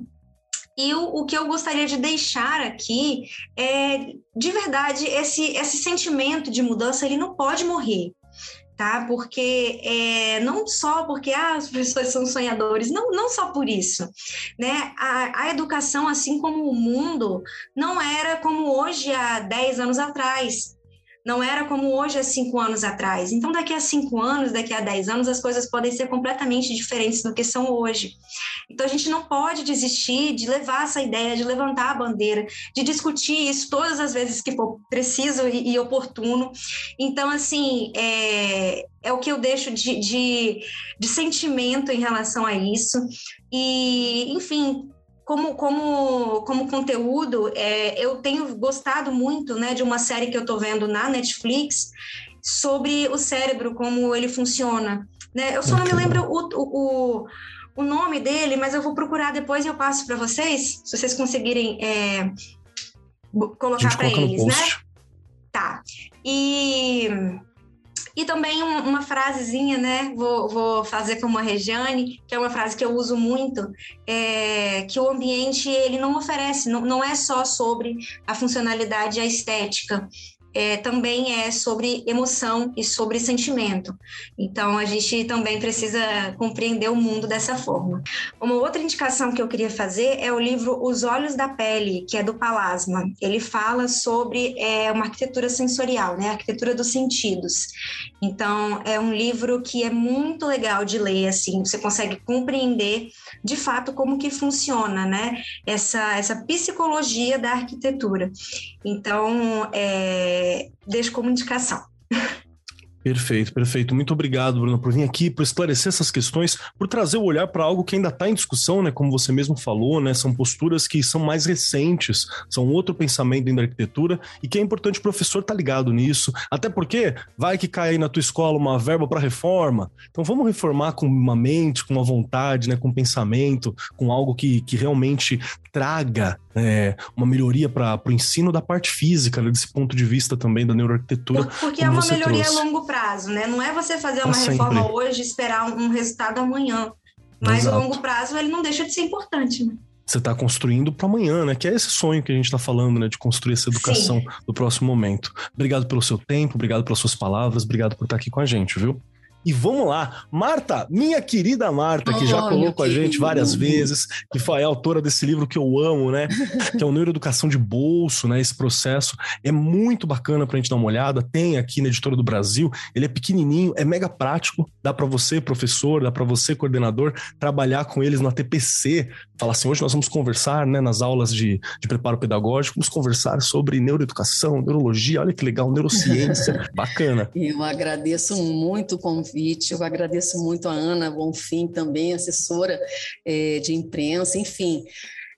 e o, o, que eu gostaria de deixar aqui é, de verdade, esse, esse sentimento de mudança, ele não pode morrer tá? Porque é, não só porque ah, os professores são sonhadores, não, não só por isso, né? A, a educação, assim como o mundo, não era como hoje há 10 anos atrás não era como hoje há cinco anos atrás. Então, daqui a cinco anos, daqui a dez anos, as coisas podem ser completamente diferentes do que são hoje. Então, a gente não pode desistir de levar essa ideia, de levantar a bandeira, de discutir isso todas as vezes que for preciso e, e oportuno. Então, assim, é, é o que eu deixo de, de, de sentimento em relação a isso. E, enfim, como, como, como conteúdo, é, eu tenho gostado muito né, de uma série que eu estou vendo na Netflix sobre o cérebro, como ele funciona. Né? Eu só não me lembro o, o, o nome dele, mas eu vou procurar depois e eu passo para vocês, se vocês conseguirem é, colocar para eles, né? Tá. E e também um, uma frasezinha, né? Vou, vou, fazer como a Regiane, que é uma frase que eu uso muito, é, que o ambiente ele não oferece, não, não é só sobre a funcionalidade e a estética é, também é sobre emoção e sobre sentimento. Então, a gente também precisa compreender o mundo dessa forma. Uma outra indicação que eu queria fazer é o livro Os Olhos da Pele, que é do Palasma. Ele fala sobre é, uma arquitetura sensorial, né? A arquitetura dos sentidos. Então, é um livro que é muito legal de ler, assim, você consegue compreender de fato como que funciona, né? Essa, essa psicologia da arquitetura. Então, é, deixo como indicação. Perfeito, perfeito. Muito obrigado, Bruno, por vir aqui, por esclarecer essas questões, por trazer o olhar para algo que ainda está em discussão, né? Como você mesmo falou, né? São posturas que são mais recentes, são outro pensamento dentro da arquitetura e que é importante o professor estar tá ligado nisso. Até porque vai que cai aí na tua escola uma verba para reforma. Então vamos reformar com uma mente, com uma vontade, né? Com um pensamento, com algo que, que realmente traga é, uma melhoria para o ensino da parte física, né, desse ponto de vista também da neuroarquitetura. Porque é uma melhoria trouxe. a longo prazo, né? Não é você fazer uma reforma hoje e esperar um resultado amanhã. Mas Exato. o longo prazo ele não deixa de ser importante, né? Você está construindo para amanhã, né? Que é esse sonho que a gente está falando, né? De construir essa educação Sim. do próximo momento. Obrigado pelo seu tempo, obrigado pelas suas palavras, obrigado por estar aqui com a gente, viu? E vamos lá. Marta, minha querida Marta, que oh, já colou com a gente várias vezes, que foi a autora desse livro que eu amo, né? que é o Neuroeducação de Bolso, né? Esse processo é muito bacana pra gente dar uma olhada. Tem aqui na Editora do Brasil. Ele é pequenininho, é mega prático. Dá para você, professor, dá para você, coordenador, trabalhar com eles na TPC. Falar assim, hoje nós vamos conversar, né? Nas aulas de, de preparo pedagógico, vamos conversar sobre neuroeducação, neurologia. Olha que legal, neurociência. bacana. Eu agradeço muito o convite convite. Eu agradeço muito a Ana Bonfim, também assessora é, de imprensa, enfim.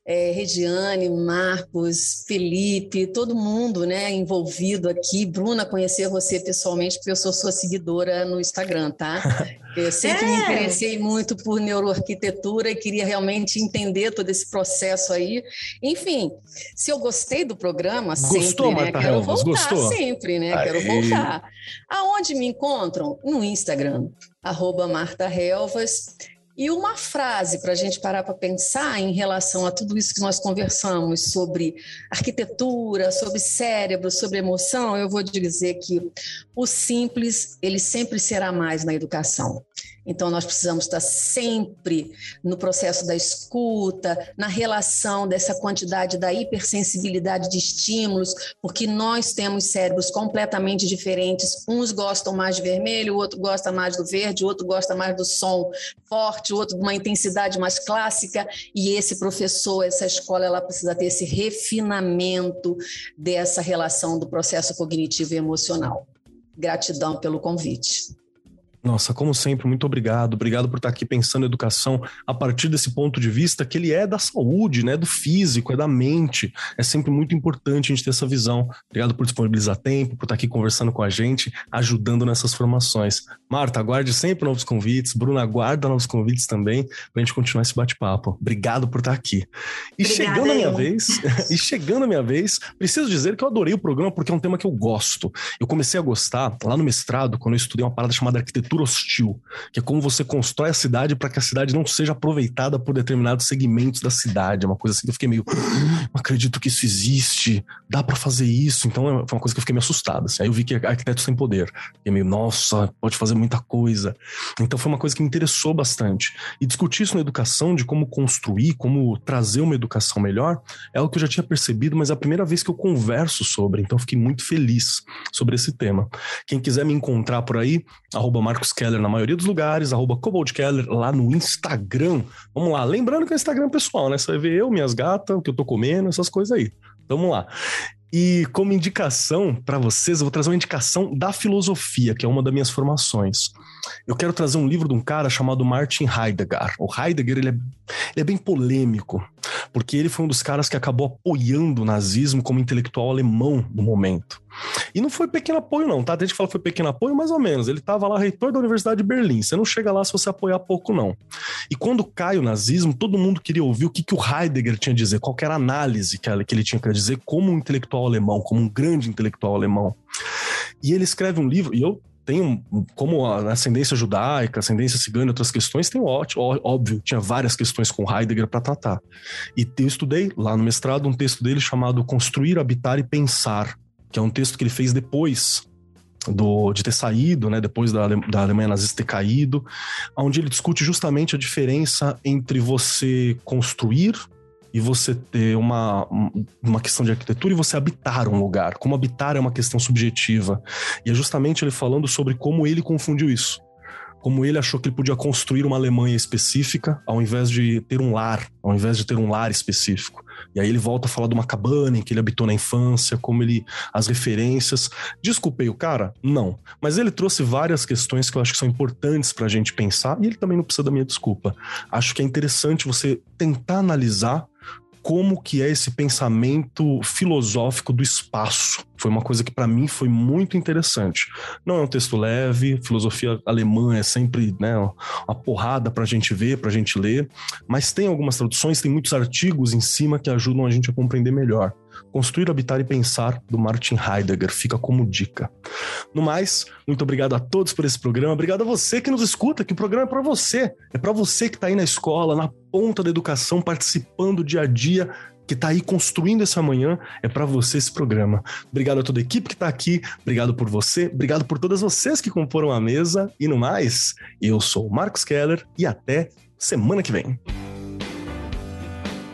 É, Regiane, Marcos, Felipe, todo mundo né, envolvido aqui. Bruna, conhecer você pessoalmente, porque eu sou sua seguidora no Instagram, tá? Eu sempre é. me interessei muito por neuroarquitetura e queria realmente entender todo esse processo aí. Enfim, se eu gostei do programa, Gostou, sempre, né? Marta Quero voltar Gostou? sempre, né? Quero voltar. Aonde me encontram? No Instagram, arroba Marta Helvas. E uma frase para a gente parar para pensar em relação a tudo isso que nós conversamos sobre arquitetura, sobre cérebro, sobre emoção, eu vou dizer que o simples, ele sempre será mais na educação. Então, nós precisamos estar sempre no processo da escuta, na relação dessa quantidade da hipersensibilidade de estímulos, porque nós temos cérebros completamente diferentes. Uns gostam mais de vermelho, o outro gosta mais do verde, o outro gosta mais do som forte, o outro de uma intensidade mais clássica. E esse professor, essa escola, ela precisa ter esse refinamento dessa relação do processo cognitivo e emocional. Gratidão pelo convite. Nossa, como sempre, muito obrigado. Obrigado por estar aqui pensando em educação a partir desse ponto de vista que ele é da saúde, né, do físico, é da mente. É sempre muito importante a gente ter essa visão. Obrigado por disponibilizar tempo, por estar aqui conversando com a gente, ajudando nessas formações. Marta, aguarde sempre novos convites. Bruna, aguarda novos convites também para a gente continuar esse bate-papo. Obrigado por estar aqui. E Obrigada, chegando a minha eu. vez, e chegando a minha vez, preciso dizer que eu adorei o programa porque é um tema que eu gosto. Eu comecei a gostar lá no mestrado, quando eu estudei uma parada chamada arquitetura arquitetura hostil, que é como você constrói a cidade para que a cidade não seja aproveitada por determinados segmentos da cidade. É uma coisa assim que eu fiquei meio, ah, não acredito que isso existe, dá para fazer isso. Então é, foi uma coisa que eu fiquei meio assustado. Assim. Aí eu vi que arquitetos têm poder. Fiquei meio, nossa, pode fazer muita coisa. Então foi uma coisa que me interessou bastante. E discutir isso na educação, de como construir, como trazer uma educação melhor, é algo que eu já tinha percebido, mas é a primeira vez que eu converso sobre. Então fiquei muito feliz sobre esse tema. Quem quiser me encontrar por aí, arroba Marcos Keller na maioria dos lugares, arroba Keller lá no Instagram. Vamos lá, lembrando que é Instagram pessoal, né? Você vai ver eu, minhas gatas, o que eu tô comendo, essas coisas aí. Vamos lá. E como indicação para vocês, eu vou trazer uma indicação da filosofia, que é uma das minhas formações. Eu quero trazer um livro de um cara chamado Martin Heidegger. O Heidegger ele é, ele é bem polêmico, porque ele foi um dos caras que acabou apoiando o nazismo como intelectual alemão no momento. E não foi pequeno apoio, não, tá? Tem gente que fala que foi pequeno apoio, mais ou menos. Ele estava lá, reitor da Universidade de Berlim. Você não chega lá se você apoiar pouco, não. E quando cai o nazismo, todo mundo queria ouvir o que, que o Heidegger tinha a dizer, qual era a análise que ele tinha a dizer como um intelectual alemão, como um grande intelectual alemão. E ele escreve um livro, e eu tenho, como a ascendência judaica, ascendência cigana e outras questões, tem ótimo, óbvio, tinha várias questões com Heidegger para tratar. E eu estudei lá no mestrado um texto dele chamado Construir, Habitar e Pensar, que é um texto que ele fez depois do, de ter saído, né, depois da, da Alemanha nazista ter caído, onde ele discute justamente a diferença entre você construir e você ter uma, uma questão de arquitetura e você habitar um lugar. Como habitar é uma questão subjetiva. E é justamente ele falando sobre como ele confundiu isso. Como ele achou que ele podia construir uma Alemanha específica ao invés de ter um lar, ao invés de ter um lar específico. E aí ele volta a falar de uma cabana em que ele habitou na infância, como ele. as referências. Desculpei o cara? Não. Mas ele trouxe várias questões que eu acho que são importantes para a gente pensar, e ele também não precisa da minha desculpa. Acho que é interessante você tentar analisar como que é esse pensamento filosófico do espaço. Foi uma coisa que para mim foi muito interessante. Não é um texto leve, filosofia alemã é sempre né, uma porrada para a gente ver, para a gente ler, mas tem algumas traduções, tem muitos artigos em cima que ajudam a gente a compreender melhor. Construir, Habitar e Pensar, do Martin Heidegger, fica como dica. No mais, muito obrigado a todos por esse programa. Obrigado a você que nos escuta, que o programa é para você. É para você que está aí na escola, na ponta da educação, participando dia a dia que está aí construindo esse amanhã, é para você esse programa. Obrigado a toda a equipe que está aqui, obrigado por você, obrigado por todas vocês que comporam a mesa. E no mais, eu sou o Marcos Keller e até semana que vem.